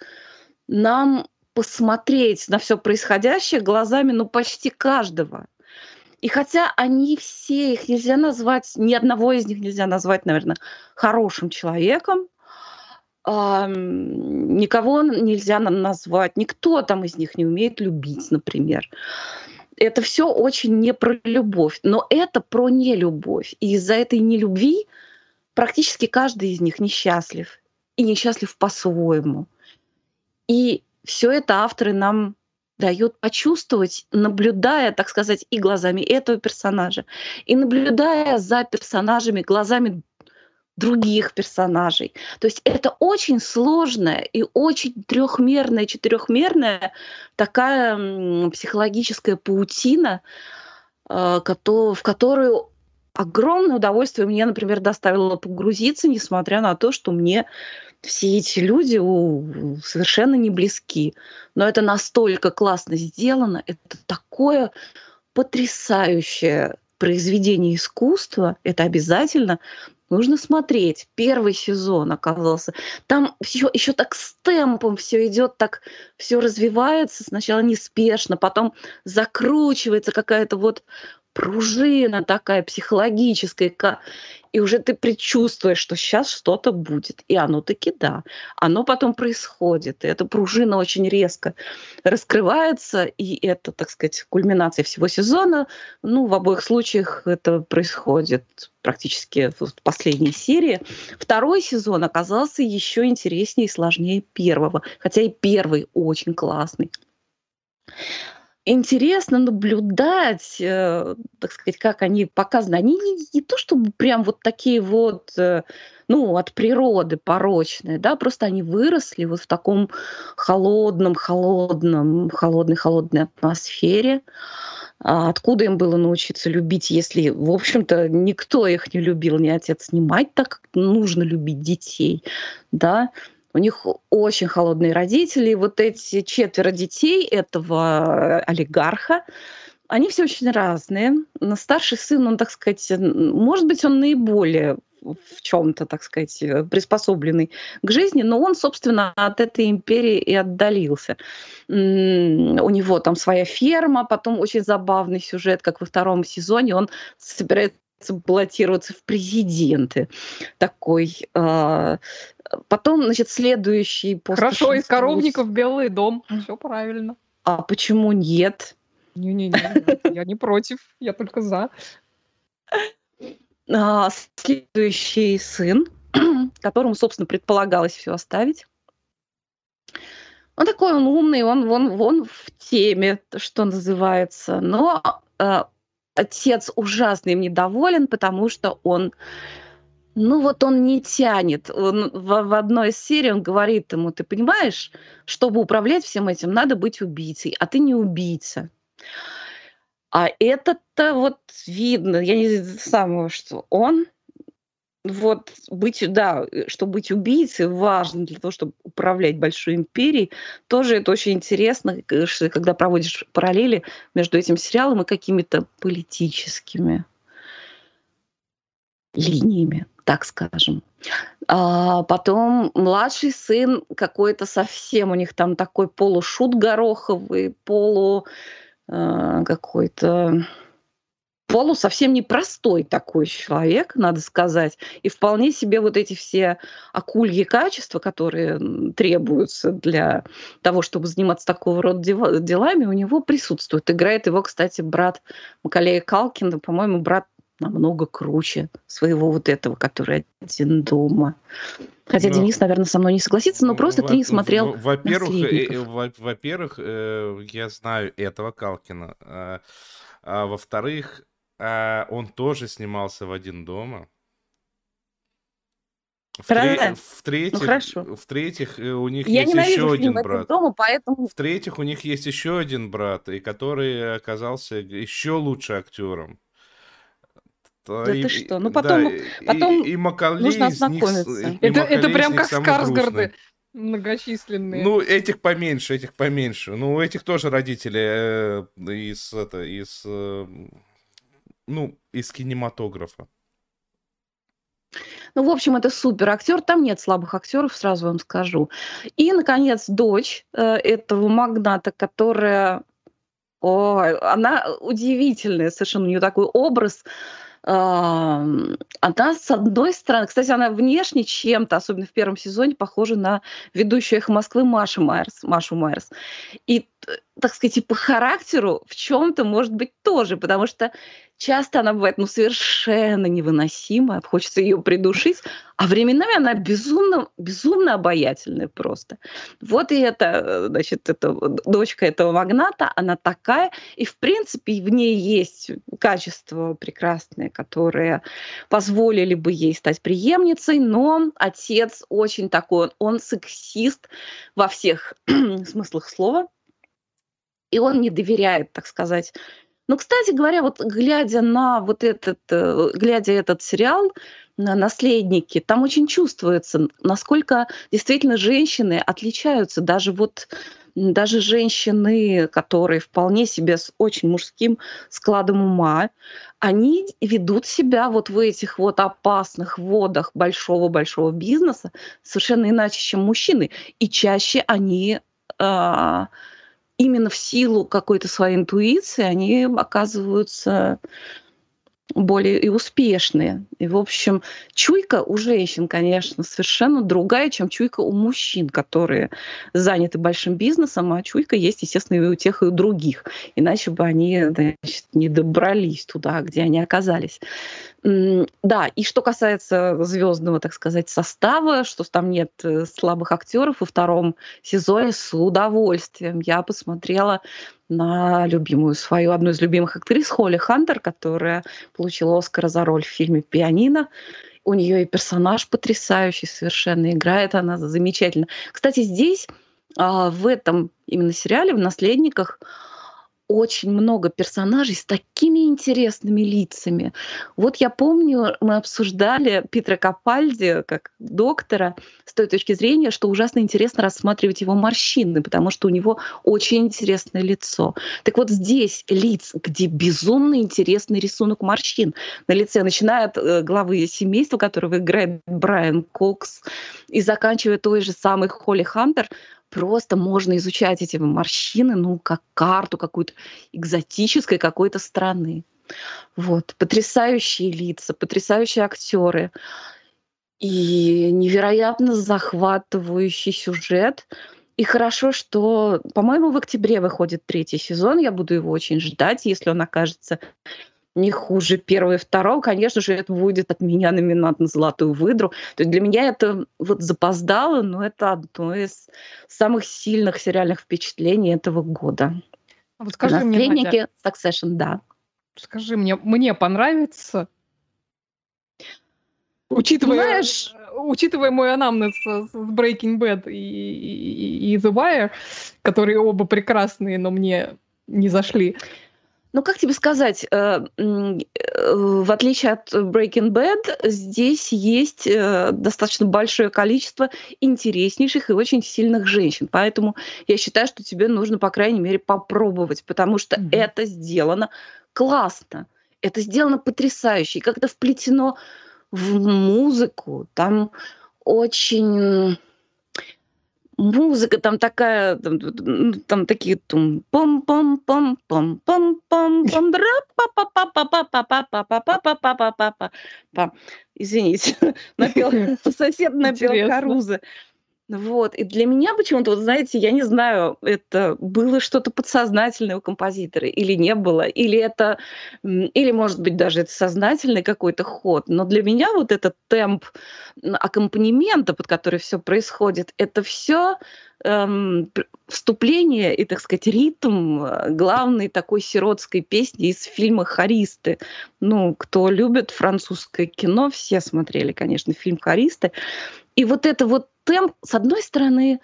нам посмотреть на все происходящее глазами, ну, почти каждого. И хотя они все, их нельзя назвать, ни одного из них нельзя назвать, наверное, хорошим человеком, никого нельзя назвать, никто там из них не умеет любить, например. Это все очень не про любовь, но это про нелюбовь. И из-за этой нелюбви практически каждый из них несчастлив. И несчастлив по-своему. И все это авторы нам дает почувствовать, наблюдая, так сказать, и глазами этого персонажа, и наблюдая за персонажами глазами других персонажей. То есть это очень сложная и очень трехмерная, четырехмерная такая психологическая паутина, э, в которую огромное удовольствие мне, например, доставило погрузиться, несмотря на то, что мне все эти люди совершенно не близки. Но это настолько классно сделано, это такое потрясающее произведение искусства, это обязательно нужно смотреть. Первый сезон оказался. Там еще, еще так с темпом все идет, так все развивается. Сначала неспешно, потом закручивается какая-то вот пружина такая психологическая, и уже ты предчувствуешь, что сейчас что-то будет. И оно таки да. Оно потом происходит. И эта пружина очень резко раскрывается, и это, так сказать, кульминация всего сезона. Ну, в обоих случаях это происходит практически в последней серии. Второй сезон оказался еще интереснее и сложнее первого, хотя и первый очень классный интересно наблюдать, э, так сказать, как они показаны. Они не, не то чтобы прям вот такие вот, э, ну, от природы порочные, да, просто они выросли вот в таком холодном, холодном, холодной, холодной атмосфере. А откуда им было научиться любить, если, в общем-то, никто их не любил, ни отец, ни мать, так нужно любить детей, да, у них очень холодные родители. Вот эти четверо детей этого олигарха, они все очень разные. Старший сын, он, так сказать, может быть, он наиболее в чем-то, так сказать, приспособленный к жизни, но он, собственно, от этой империи и отдалился. У него там своя ферма, потом очень забавный сюжет, как во втором сезоне, он собирается баллотироваться в президенты. Такой э, Потом, значит, следующий пост. Хорошо, из коровников Белый дом. Все правильно. А почему нет? Не-не-не, я не против, я только за. А, следующий сын, которому, собственно, предполагалось все оставить. Он такой, он умный, он, он, он в теме, что называется. Но э, отец ужасно им недоволен, потому что он ну вот он не тянет. Он, в, в одной из серий он говорит ему, ты понимаешь, чтобы управлять всем этим, надо быть убийцей, а ты не убийца. А это-то вот видно, я не знаю, что он вот быть, да, что быть убийцей важно для того, чтобы управлять большой империей, тоже это очень интересно, когда проводишь параллели между этим сериалом и какими-то политическими линиями так скажем. А потом младший сын какой-то совсем, у них там такой полушут гороховый, полу э, какой-то полу совсем непростой такой человек, надо сказать, и вполне себе вот эти все акульи качества, которые требуются для того, чтобы заниматься такого рода делами, у него присутствуют. Играет его, кстати, брат Макалея Калкина, по-моему, брат намного круче своего вот этого, который один дома. Хотя ну, Денис, наверное, со мной не согласится, но просто ты не смотрел Во-первых, э, во-первых, э, я знаю этого Калкина. А, а во-вторых, а, он тоже снимался в «Один дома». В-третьих, в-третьих, ну, хорошо. в-третьих, э, у них Я есть еще один брат. Дома, поэтому... В-третьих, у них есть еще один брат, и который оказался еще лучше актером. Да и, ты что? Ну потом, да, потом и, и Макалей нужно ознакомиться. Них, это, это прям как Скарсгарды многочисленные. Ну, этих поменьше, этих поменьше. Ну, у этих тоже родители э, из, это, из, э, ну, из кинематографа. Ну, в общем, это супер актер. Там нет слабых актеров, сразу вам скажу. И, наконец, дочь э, этого магната, которая... Ой, она удивительная совершенно. У нее такой образ она, с одной стороны, кстати, она внешне чем-то, особенно в первом сезоне, похожа на ведущую «Эхо Москвы» Машу Майерс. Машу Майерс. И, так сказать, и по характеру в чем-то, может быть, тоже, потому что часто она бывает ну, совершенно невыносимая, хочется ее придушить, а временами она безумно, безумно обаятельная просто. Вот и эта, значит, эта дочка этого магната, она такая, и в принципе в ней есть качества прекрасные, которые позволили бы ей стать преемницей, но отец очень такой, он сексист во всех смыслах слова, и он не доверяет, так сказать, ну, кстати говоря, вот глядя на вот этот, э, глядя этот сериал, на наследники, там очень чувствуется, насколько действительно женщины отличаются. Даже вот даже женщины, которые вполне себе с очень мужским складом ума, они ведут себя вот в этих вот опасных водах большого-большого бизнеса совершенно иначе, чем мужчины. И чаще они э, именно в силу какой-то своей интуиции они оказываются более и успешные. И, в общем, чуйка у женщин, конечно, совершенно другая, чем чуйка у мужчин, которые заняты большим бизнесом, а чуйка есть, естественно, и у тех, и у других. Иначе бы они значит, не добрались туда, где они оказались. Да, и что касается звездного, так сказать, состава, что там нет э, слабых актеров, во втором сезоне с удовольствием я посмотрела на любимую свою, одну из любимых актрис Холли Хантер, которая получила Оскара за роль в фильме «Пианино». У нее и персонаж потрясающий совершенно, играет она замечательно. Кстати, здесь, а, в этом именно сериале, в «Наследниках», очень много персонажей с такими интересными лицами. Вот я помню, мы обсуждали Питера Капальди как доктора с той точки зрения, что ужасно интересно рассматривать его морщины, потому что у него очень интересное лицо. Так вот здесь лиц, где безумно интересный рисунок морщин на лице, начиная от э, главы семейства, которого играет Брайан Кокс, и заканчивая той же самой Холли Хантер, просто можно изучать эти морщины, ну, как карту какую-то экзотической какой-то страны. Вот, потрясающие лица, потрясающие актеры и невероятно захватывающий сюжет. И хорошо, что, по-моему, в октябре выходит третий сезон. Я буду его очень ждать, если он окажется не хуже первого и второго, конечно же, это будет от меня номинат на золотую выдру. То есть для меня это вот запоздало, но это одно из самых сильных сериальных впечатлений этого года. А вот скажи мне, Наследники Succession, да. Скажи мне, мне понравится, учитывая, Знаешь, учитывая мой анамнез с Breaking Bad и, и, и The Wire, которые оба прекрасные, но мне не зашли. Ну, как тебе сказать, э, э, в отличие от Breaking Bad, здесь есть э, достаточно большое количество интереснейших и очень сильных женщин. Поэтому я считаю, что тебе нужно, по крайней мере, попробовать, потому что mm-hmm. это сделано классно, это сделано потрясающе. И как-то вплетено в музыку, там очень музыка там такая, там, там такие там пам пам пам пам пам пам пам дра па па па па па па па па па па па па па па па Извините, напел сосед напел Карузы. Вот. И для меня почему-то, вот знаете, я не знаю, это было что-то подсознательное у композитора или не было, или это, или, может быть, даже это сознательный какой-то ход. Но для меня вот этот темп аккомпанемента, под который все происходит, это все эм, вступление и, так сказать, ритм э, главной такой сиротской песни из фильма «Харисты». Ну, кто любит французское кино, все смотрели, конечно, фильм «Харисты». И вот это вот темп, с одной стороны,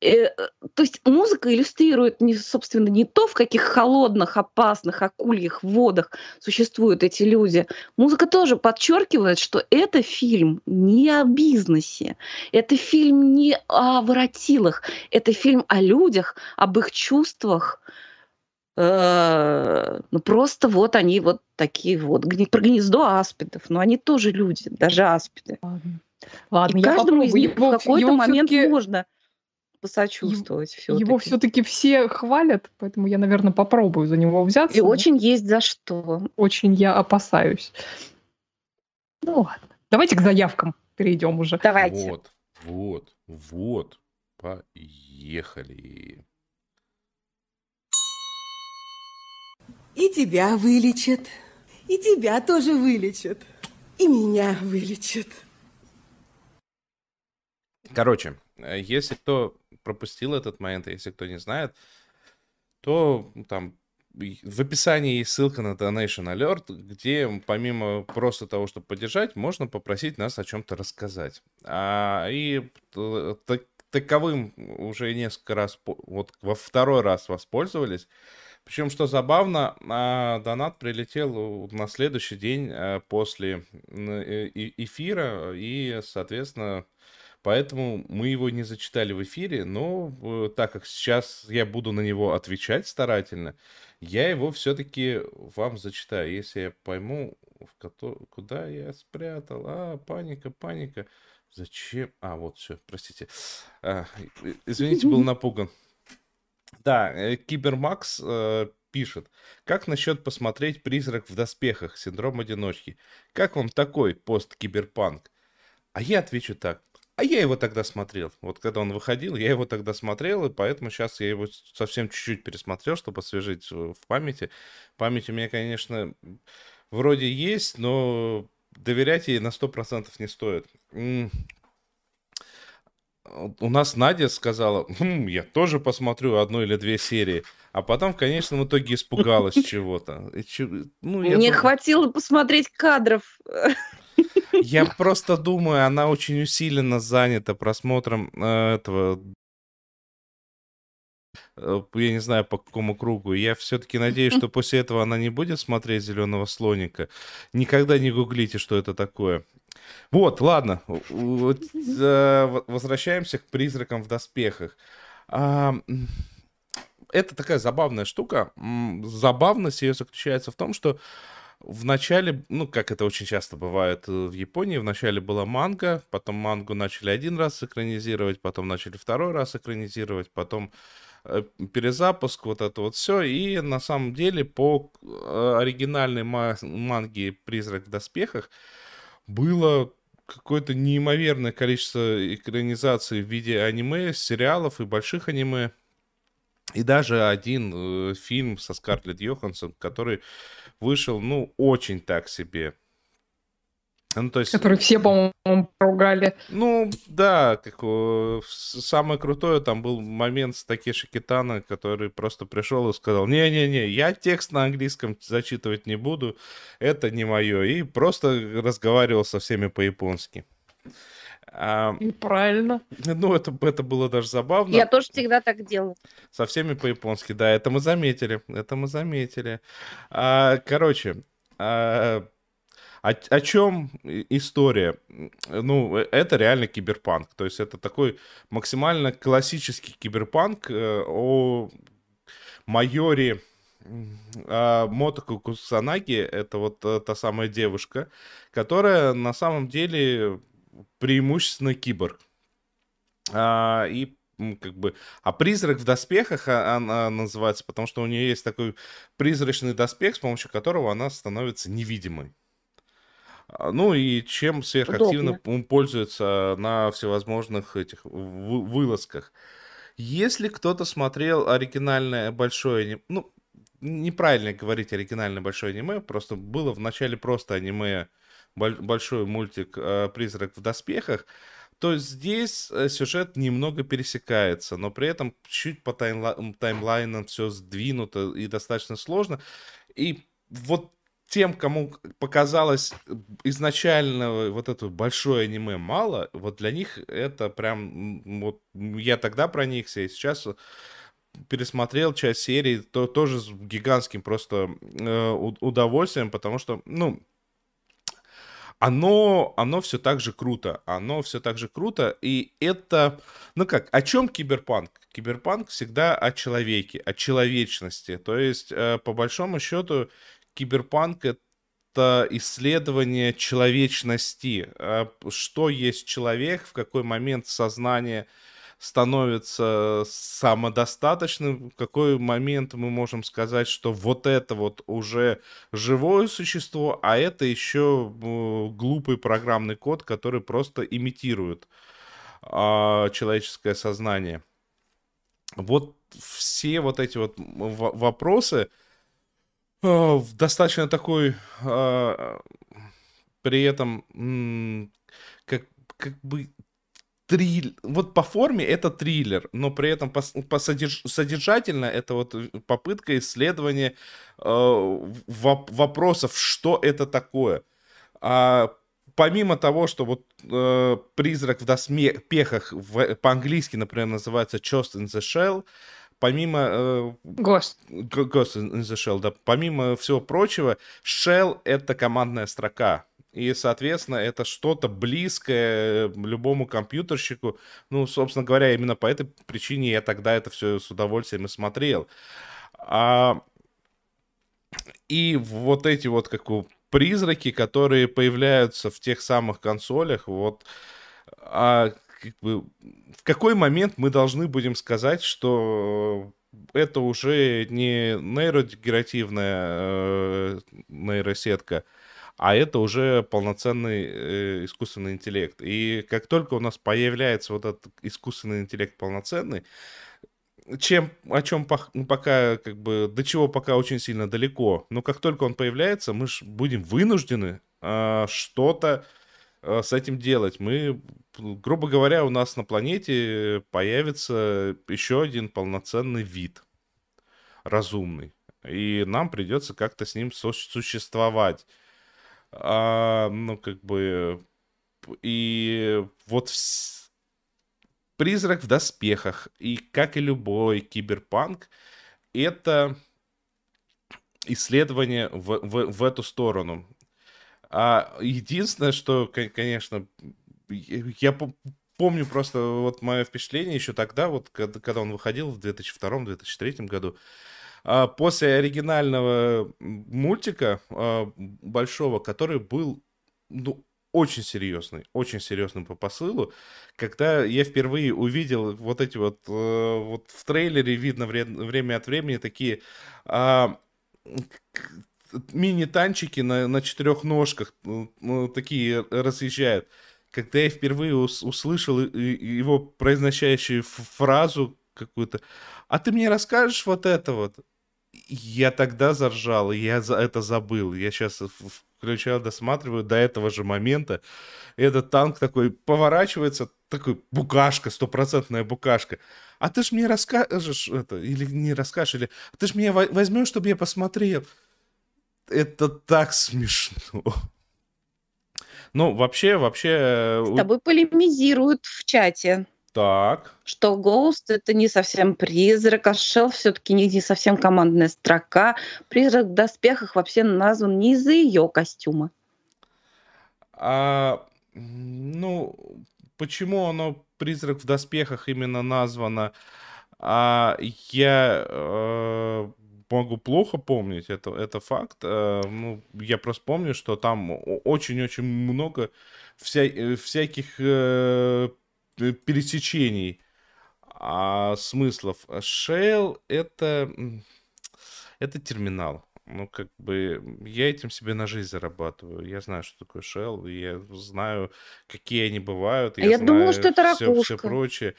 э, то есть музыка иллюстрирует, не, собственно, не то, в каких холодных, опасных, акульих водах существуют эти люди. Музыка тоже подчеркивает, что это фильм не о бизнесе, это фильм не о воротилах, это фильм о людях, об их чувствах, э, ну просто вот они вот такие вот. Про гнездо аспидов, но они тоже люди, даже аспиды. Ладно, И я каждому попробую. из них Его, в какой-то момент можно посочувствовать все его все-таки все хвалят, поэтому я, наверное, попробую за него взяться. И очень есть за что. очень я опасаюсь. Ну ладно. Давайте к заявкам перейдем уже. Давайте. Вот, вот, вот. Поехали. И тебя вылечат, и тебя тоже вылечат, и меня вылечат. Короче, э, если кто пропустил этот момент, если кто не знает, то там в описании есть ссылка на Donation Alert, где помимо просто того, чтобы поддержать, можно попросить нас о чем-то рассказать. А, и так- таковым уже несколько раз, вот во второй раз воспользовались. Причем, что забавно, а, донат прилетел на следующий день а, после э- эфира, и, соответственно, Поэтому мы его не зачитали в эфире, но э, так как сейчас я буду на него отвечать старательно, я его все-таки вам зачитаю, если я пойму, в кото- куда я спрятал. А, паника, паника. Зачем? А, вот все, простите. А, извините, был напуган. Да, э, Кибермакс э, пишет. Как насчет посмотреть «Призрак в доспехах. Синдром одиночки»? Как вам такой пост-киберпанк? А я отвечу так. А я его тогда смотрел. Вот когда он выходил, я его тогда смотрел, и поэтому сейчас я его совсем чуть-чуть пересмотрел, чтобы освежить в памяти. Память у меня, конечно, вроде есть, но доверять ей на 100% не стоит. М. У нас Надя сказала, «Хм, я тоже посмотрю одну или две серии. А потом в конечном итоге испугалась чего-то. Ну, я Не дум- хватило посмотреть кадров. Я просто думаю, она очень усиленно занята просмотром э, этого, э, я не знаю по какому кругу. Я все-таки надеюсь, что после этого она не будет смотреть зеленого слоника. Никогда не гуглите, что это такое. Вот, ладно. Э, Возвращаемся к призракам в доспехах. А, Это такая забавная штука. Забавность ее заключается в том, что в начале, ну, как это очень часто бывает э, в Японии, в начале была манга, потом мангу начали один раз экранизировать, потом начали второй раз экранизировать, потом э, перезапуск, вот это вот все. И на самом деле по э, оригинальной ма- манге «Призрак в доспехах» было какое-то неимоверное количество экранизаций в виде аниме, сериалов и больших аниме. И даже один э, фильм со Скарлетт Йоханссон, который вышел, ну, очень так себе. Ну, то есть, Который все, по-моему, поругали. ну, да, как, э, самое крутое там был момент с Такеши Китана, который просто пришел и сказал, не-не-не, я текст на английском зачитывать не буду, это не мое, и просто разговаривал со всеми по-японски. А, И правильно. ну, это, это было даже забавно. Я тоже всегда так делаю. Со всеми по-японски, да, это мы заметили, это мы заметили. А, короче, а, о, о чем история? Ну, э, это реально киберпанк, то есть это такой максимально классический киберпанк э, о майоре а, Мотоко Кусанаги, это вот э, та самая девушка, которая на самом деле преимущественно киборг. А, и как бы, а призрак в доспехах а- она называется, потому что у нее есть такой призрачный доспех, с помощью которого она становится невидимой. А, Ну и чем сверхактивно Удобно. пользуется на всевозможных этих вы- вылазках. Если кто-то смотрел оригинальное большое аниме, ну, неправильно говорить оригинальное большое аниме, просто было в начале просто аниме большой мультик э, «Призрак в доспехах», то здесь э, сюжет немного пересекается, но при этом чуть по таймла- таймлайнам все сдвинуто и достаточно сложно. И вот тем, кому показалось э, изначально вот это большое аниме мало, вот для них это прям, вот я тогда проникся, и сейчас пересмотрел часть серии, то тоже с гигантским просто э, удовольствием, потому что, ну, оно, оно все так же круто, оно все так же круто, и это, ну как, о чем киберпанк? Киберпанк всегда о человеке, о человечности, то есть, э, по большому счету, киберпанк это исследование человечности, э, что есть человек, в какой момент сознание становится самодостаточным, в какой момент мы можем сказать, что вот это вот уже живое существо, а это еще э, глупый программный код, который просто имитирует а, человеческое сознание. Вот все вот эти вот вопросы э, в достаточно такой а, при этом как, как бы триллер. Вот по форме это триллер, но при этом по, по содерж- содержательно это вот э, попытка исследования э, воп- вопросов, что это такое. А помимо того, что вот э, призрак в доспехах в- по-английски, например, называется Ghost in the Shell, помимо э. Г- Ghost in the Shell, да. Помимо всего прочего, Shell — это командная строка. И, соответственно, это что-то близкое любому компьютерщику. Ну, собственно говоря, именно по этой причине я тогда это все с удовольствием и смотрел. А, и вот эти вот как бы призраки, которые появляются в тех самых консолях, вот а, как бы, в какой момент мы должны будем сказать, что это уже не нейродегенеративная э, нейросетка, а это уже полноценный э, искусственный интеллект. И как только у нас появляется вот этот искусственный интеллект полноценный, чем, о чем ну, пока, как бы, до чего пока очень сильно далеко, но как только он появляется, мы ж будем вынуждены э, что-то э, с этим делать. Мы, грубо говоря, у нас на планете появится еще один полноценный вид, разумный. И нам придется как-то с ним существовать. А, ну, как бы... И вот в... «Призрак в доспехах» и, как и любой киберпанк, это исследование в, в, в эту сторону. А единственное, что, конечно, я помню просто вот мое впечатление еще тогда, вот когда, он выходил в 2002-2003 году, а, после оригинального мультика а, большого, который был, ну, очень серьезный, очень серьезный по посылу. Когда я впервые увидел вот эти вот, э, вот в трейлере видно время от времени такие а, мини-танчики на, на четырех ножках, ну, такие разъезжают. Когда я впервые услышал его произносящую фразу какую-то, а ты мне расскажешь вот это вот? Я тогда заржал, и я за это забыл. Я сейчас включаю, досматриваю до этого же момента. Этот танк такой поворачивается, такой букашка, стопроцентная букашка. А ты ж мне расскажешь это, или не расскажешь, или ты ж меня возьмешь, чтобы я посмотрел. Это так смешно. Ну, вообще, вообще... С тобой полемизируют в чате. Так. Что Ghost это не совсем призрак, а Shell все-таки не, не совсем командная строка. Призрак в доспехах вообще назван не из-за ее костюма. А, ну, почему оно призрак в доспехах именно названо? А, я э, могу плохо помнить, это, это факт. Э, ну, я просто помню, что там очень-очень много вся, э, всяких Э, пересечений а, смыслов. Shell это, это терминал. Ну, как бы, я этим себе на жизнь зарабатываю. Я знаю, что такое Shell, я знаю, какие они бывают. Я, я знаю думала, что это все, ракушка. Все прочее.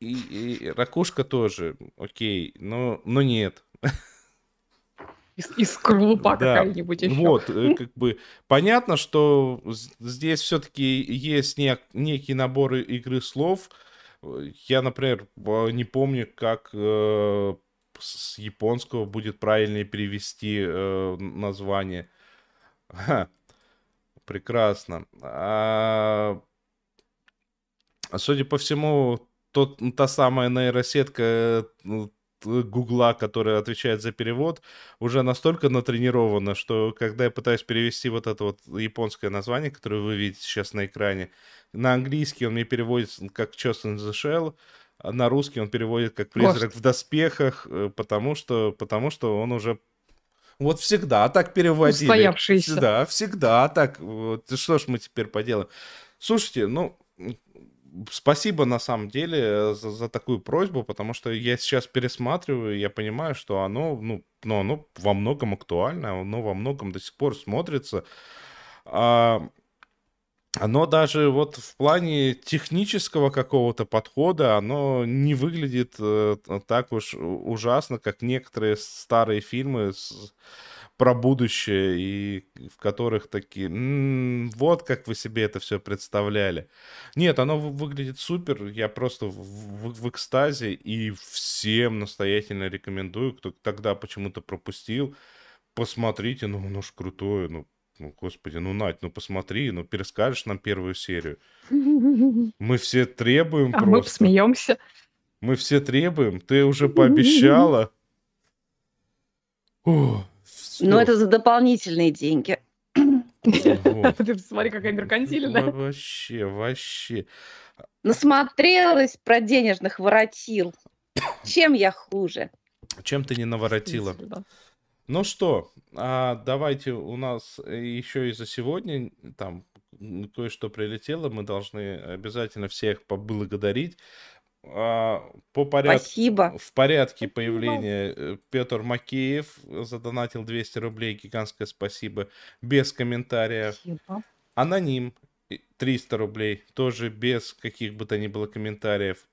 И, и ракушка тоже, окей, но, но нет. Из, из скорлупа да. какая-нибудь еще. Вот, э, как бы понятно, что здесь все-таки есть нек, некий набор игры слов. Я, например, не помню, как э, с японского будет правильнее перевести э, название. Ха, прекрасно. А, судя по всему, тот, та самая нейросетка э, Гугла, который отвечает за перевод, уже настолько натренирована, что когда я пытаюсь перевести вот это вот японское название, которое вы видите сейчас на экране, на английский он мне переводит как Just in the Shell, а на русский он переводит как «Призрак Может. в доспехах», э, потому что, потому что он уже вот всегда так переводили. Устоявшийся. Да, всегда так. Вот, что ж мы теперь поделаем? Слушайте, ну, спасибо на самом деле за, за такую просьбу, потому что я сейчас пересматриваю, я понимаю, что оно, ну, ну, оно во многом актуально, оно во многом до сих пор смотрится. А, оно даже вот в плане технического какого-то подхода, оно не выглядит э, так уж ужасно, как некоторые старые фильмы с про будущее, и в которых такие, м-м, вот как вы себе это все представляли. Нет, оно выглядит супер, я просто в, в, в экстазе, и всем настоятельно рекомендую, кто тогда почему-то пропустил, посмотрите, ну, ну ж крутое, ну, ну, господи, ну, Надь, ну посмотри, ну перескажешь нам первую серию. Мы все требуем а просто. мы смеемся. Мы все требуем, ты уже пообещала. О, но это за дополнительные деньги. Ты смотри, какая меркантильная. Вообще, вообще. Насмотрелась про денежных воротил. Чем я хуже? Чем ты не наворотила? Ну что, а давайте у нас еще и за сегодня там кое-что прилетело. Мы должны обязательно всех поблагодарить. А, по порядку, Спасибо. в порядке появления э, Петр Макеев задонатил 200 рублей, гигантское спасибо, без комментариев. Спасибо. Аноним и 300 рублей, тоже без каких бы то ни было комментариев.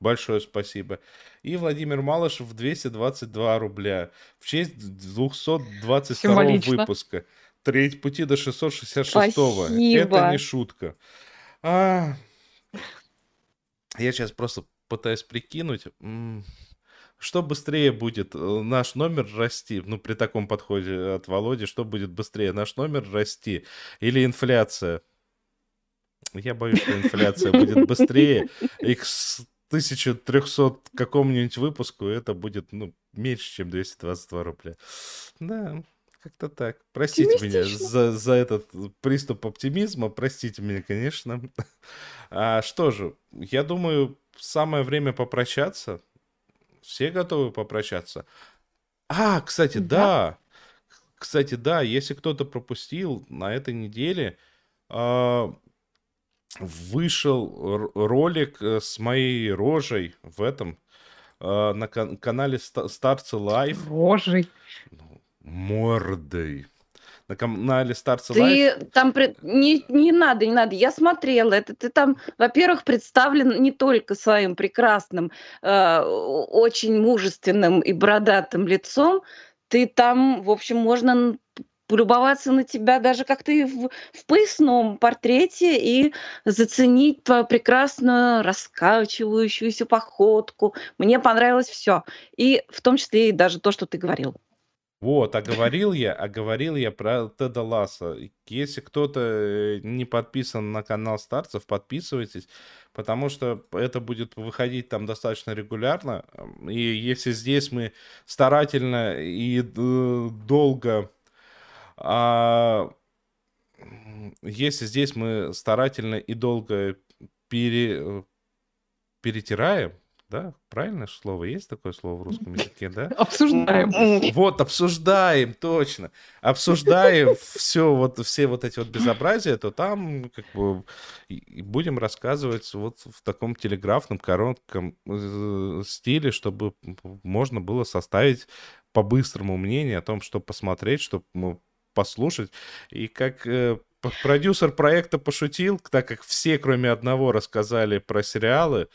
Большое спасибо. И Владимир Малышев 222 рубля в честь 222 Символично. выпуска. Треть пути до 666. Это Спасибо. не шутка. А, я сейчас просто пытаюсь прикинуть, что быстрее будет, э, наш номер расти, ну, при таком подходе от Володи, что будет быстрее, наш номер расти или инфляция? Я боюсь, что инфляция будет быстрее, и к с- 1300 какому-нибудь выпуску это будет, ну, меньше, чем 222 рубля. Да, как-то так. Простите меня за, за этот приступ оптимизма, простите меня, конечно. А что же, я думаю, самое время попрощаться. Все готовы попрощаться? А, кстати, Да. да. Кстати, да, если кто-то пропустил, на этой неделе а, вышел р- ролик э, с моей рожей в этом а, на кан- канале Ста- Старцы Life. Рожей. Мордой. На канале Старцы Life. Ты там при- не, не надо, не надо. Я смотрела это. Ты там, во-первых, представлен не только своим прекрасным, э, очень мужественным и бородатым лицом. Ты там, в общем, можно полюбоваться на тебя даже как ты в, в поясном портрете и заценить твою прекрасную раскачивающуюся походку. Мне понравилось все. И в том числе и даже то, что ты говорил. Вот, а говорил я, а говорил я про Теда Ласса. Если кто-то э, не подписан на канал Старцев, подписывайтесь, потому что это будет выходить там достаточно регулярно. И если здесь мы старательно и д- долго, а, если здесь мы старательно и долго пере, э, перетираем, да, правильное слово, есть такое слово в русском языке, да? Обсуждаем. Вот, обсуждаем, точно. Обсуждаем все вот, все вот эти вот безобразия, то там как бы и- будем рассказывать вот в таком телеграфном, коротком э, стиле, чтобы можно было составить по-быстрому мнение о том, что посмотреть, что м, послушать. И как э, продюсер проекта пошутил, так как все, кроме одного, рассказали про сериалы,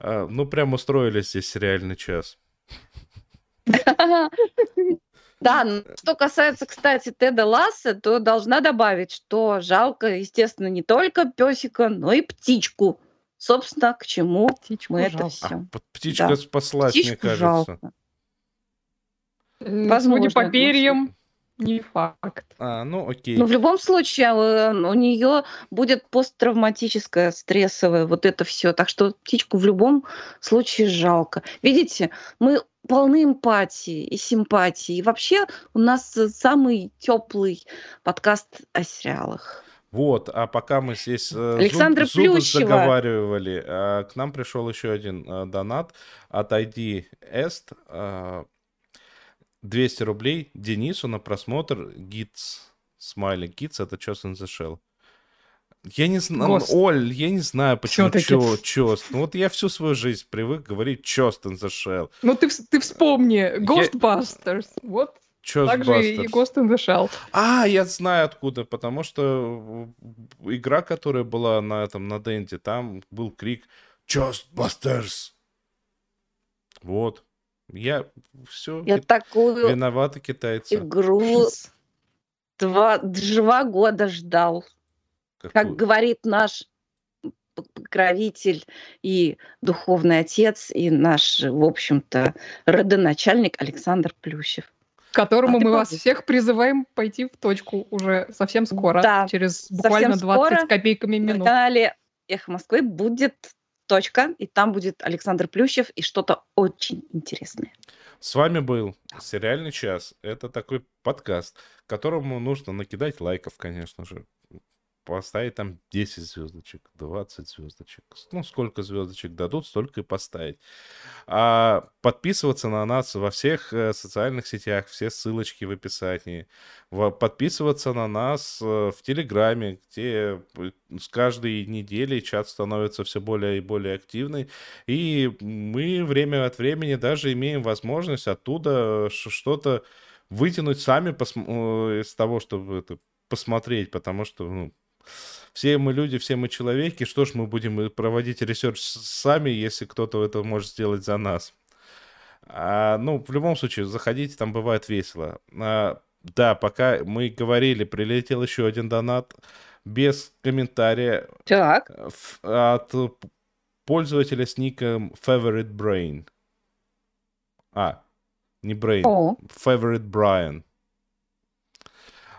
ну, прям устроили здесь сериальный час. Да, н- что касается, кстати, Теда Ласса, то должна добавить, что жалко, естественно, не только песика, но и птичку. Собственно, к чему Птичку мы это жалко. все. А, птичка Да. спаслась, мне Птичку кажется. жалко. Возможно. Судя по перьям, не факт. А, ну окей. Но в любом случае э, у нее будет посттравматическое, стрессовое вот это все. Так что птичку в любом случае жалко. Видите, мы полны эмпатии и симпатии. И вообще у нас э, самый теплый подкаст о сериалах. Вот, а пока мы здесь э, зуб- Александра зубы Плющева. заговаривали, а, к нам пришел еще один донат от ID Est. э, 200 рублей Денису на просмотр Гитс. Смайлик Гитс, это Чос in the Shell. Я не знаю, Гост. Оль, я не знаю, почему чё, чёст. Ну вот я всю свою жизнь привык говорить Чост in the Shell. Ну ты, ты вспомни, Ghostbusters. Вот Чост так же и Ghost in the Shell. А, я знаю откуда, потому что игра, которая была на этом, на Денде, там был крик Ghostbusters. Вот. Я все Я такую виноваты китайцы. игру два, два года ждал. Как Какую? говорит наш покровитель и духовный отец, и наш, в общем-то, родоначальник Александр Плющев. К которому А мы вас всех призываем пойти в точку уже совсем скоро. Да, через буквально 20 скоро. копейками На минут. канале «Эхо Москвы» будет точка, и там будет Александр Плющев и что-то очень интересное. С вами был Сериальный час. Это такой подкаст, которому нужно накидать лайков, конечно же. Поставить там 10 звездочек, 20 звездочек. Ну, сколько звездочек дадут, столько и поставить. А подписываться на нас во всех э, социальных сетях, все ссылочки в описании. Подписываться на нас э, в Телеграме, где э, с каждой недели чат становится все более и более активный. И мы время от времени даже имеем возможность оттуда ш- что-то вытянуть сами э, из того, чтобы это посмотреть, потому что ну, все мы люди, все мы человеки, что ж мы будем и проводить research сами, если кто-то это может сделать за нас. А, ну, в любом случае, заходите, там бывает весело. А, да, пока мы говорили, прилетел еще один донат без комментария Так, э, от пользователя с ником Favorite Brain. А, не Brain, о, Favorite Brian.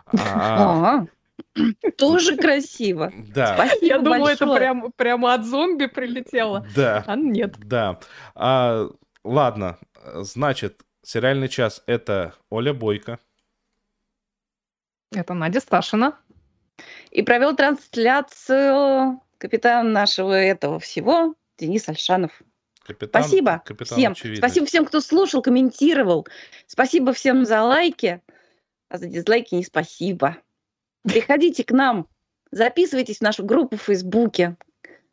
А, тоже красиво. да, Спасибо Я это большое. прям, прямо от зомби прилетело. да. А нет. Да. А, ладно, значит, сериальный час это Оля Бойко. Это Надя Сташина. И провел трансляцию капитан нашего этого всего Денис Альшанов. Капитан, Спасибо капитан всем. очевидность. Спасибо всем, кто слушал, комментировал. Спасибо всем за лайки. А за дизлайки не спасибо. Приходите к нам, записывайтесь в нашу группу в Фейсбуке,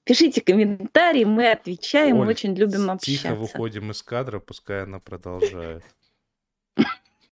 пишите комментарии, мы отвечаем, мы Оль, очень любим Тихо общаться. выходим из кадра, пускай она продолжает.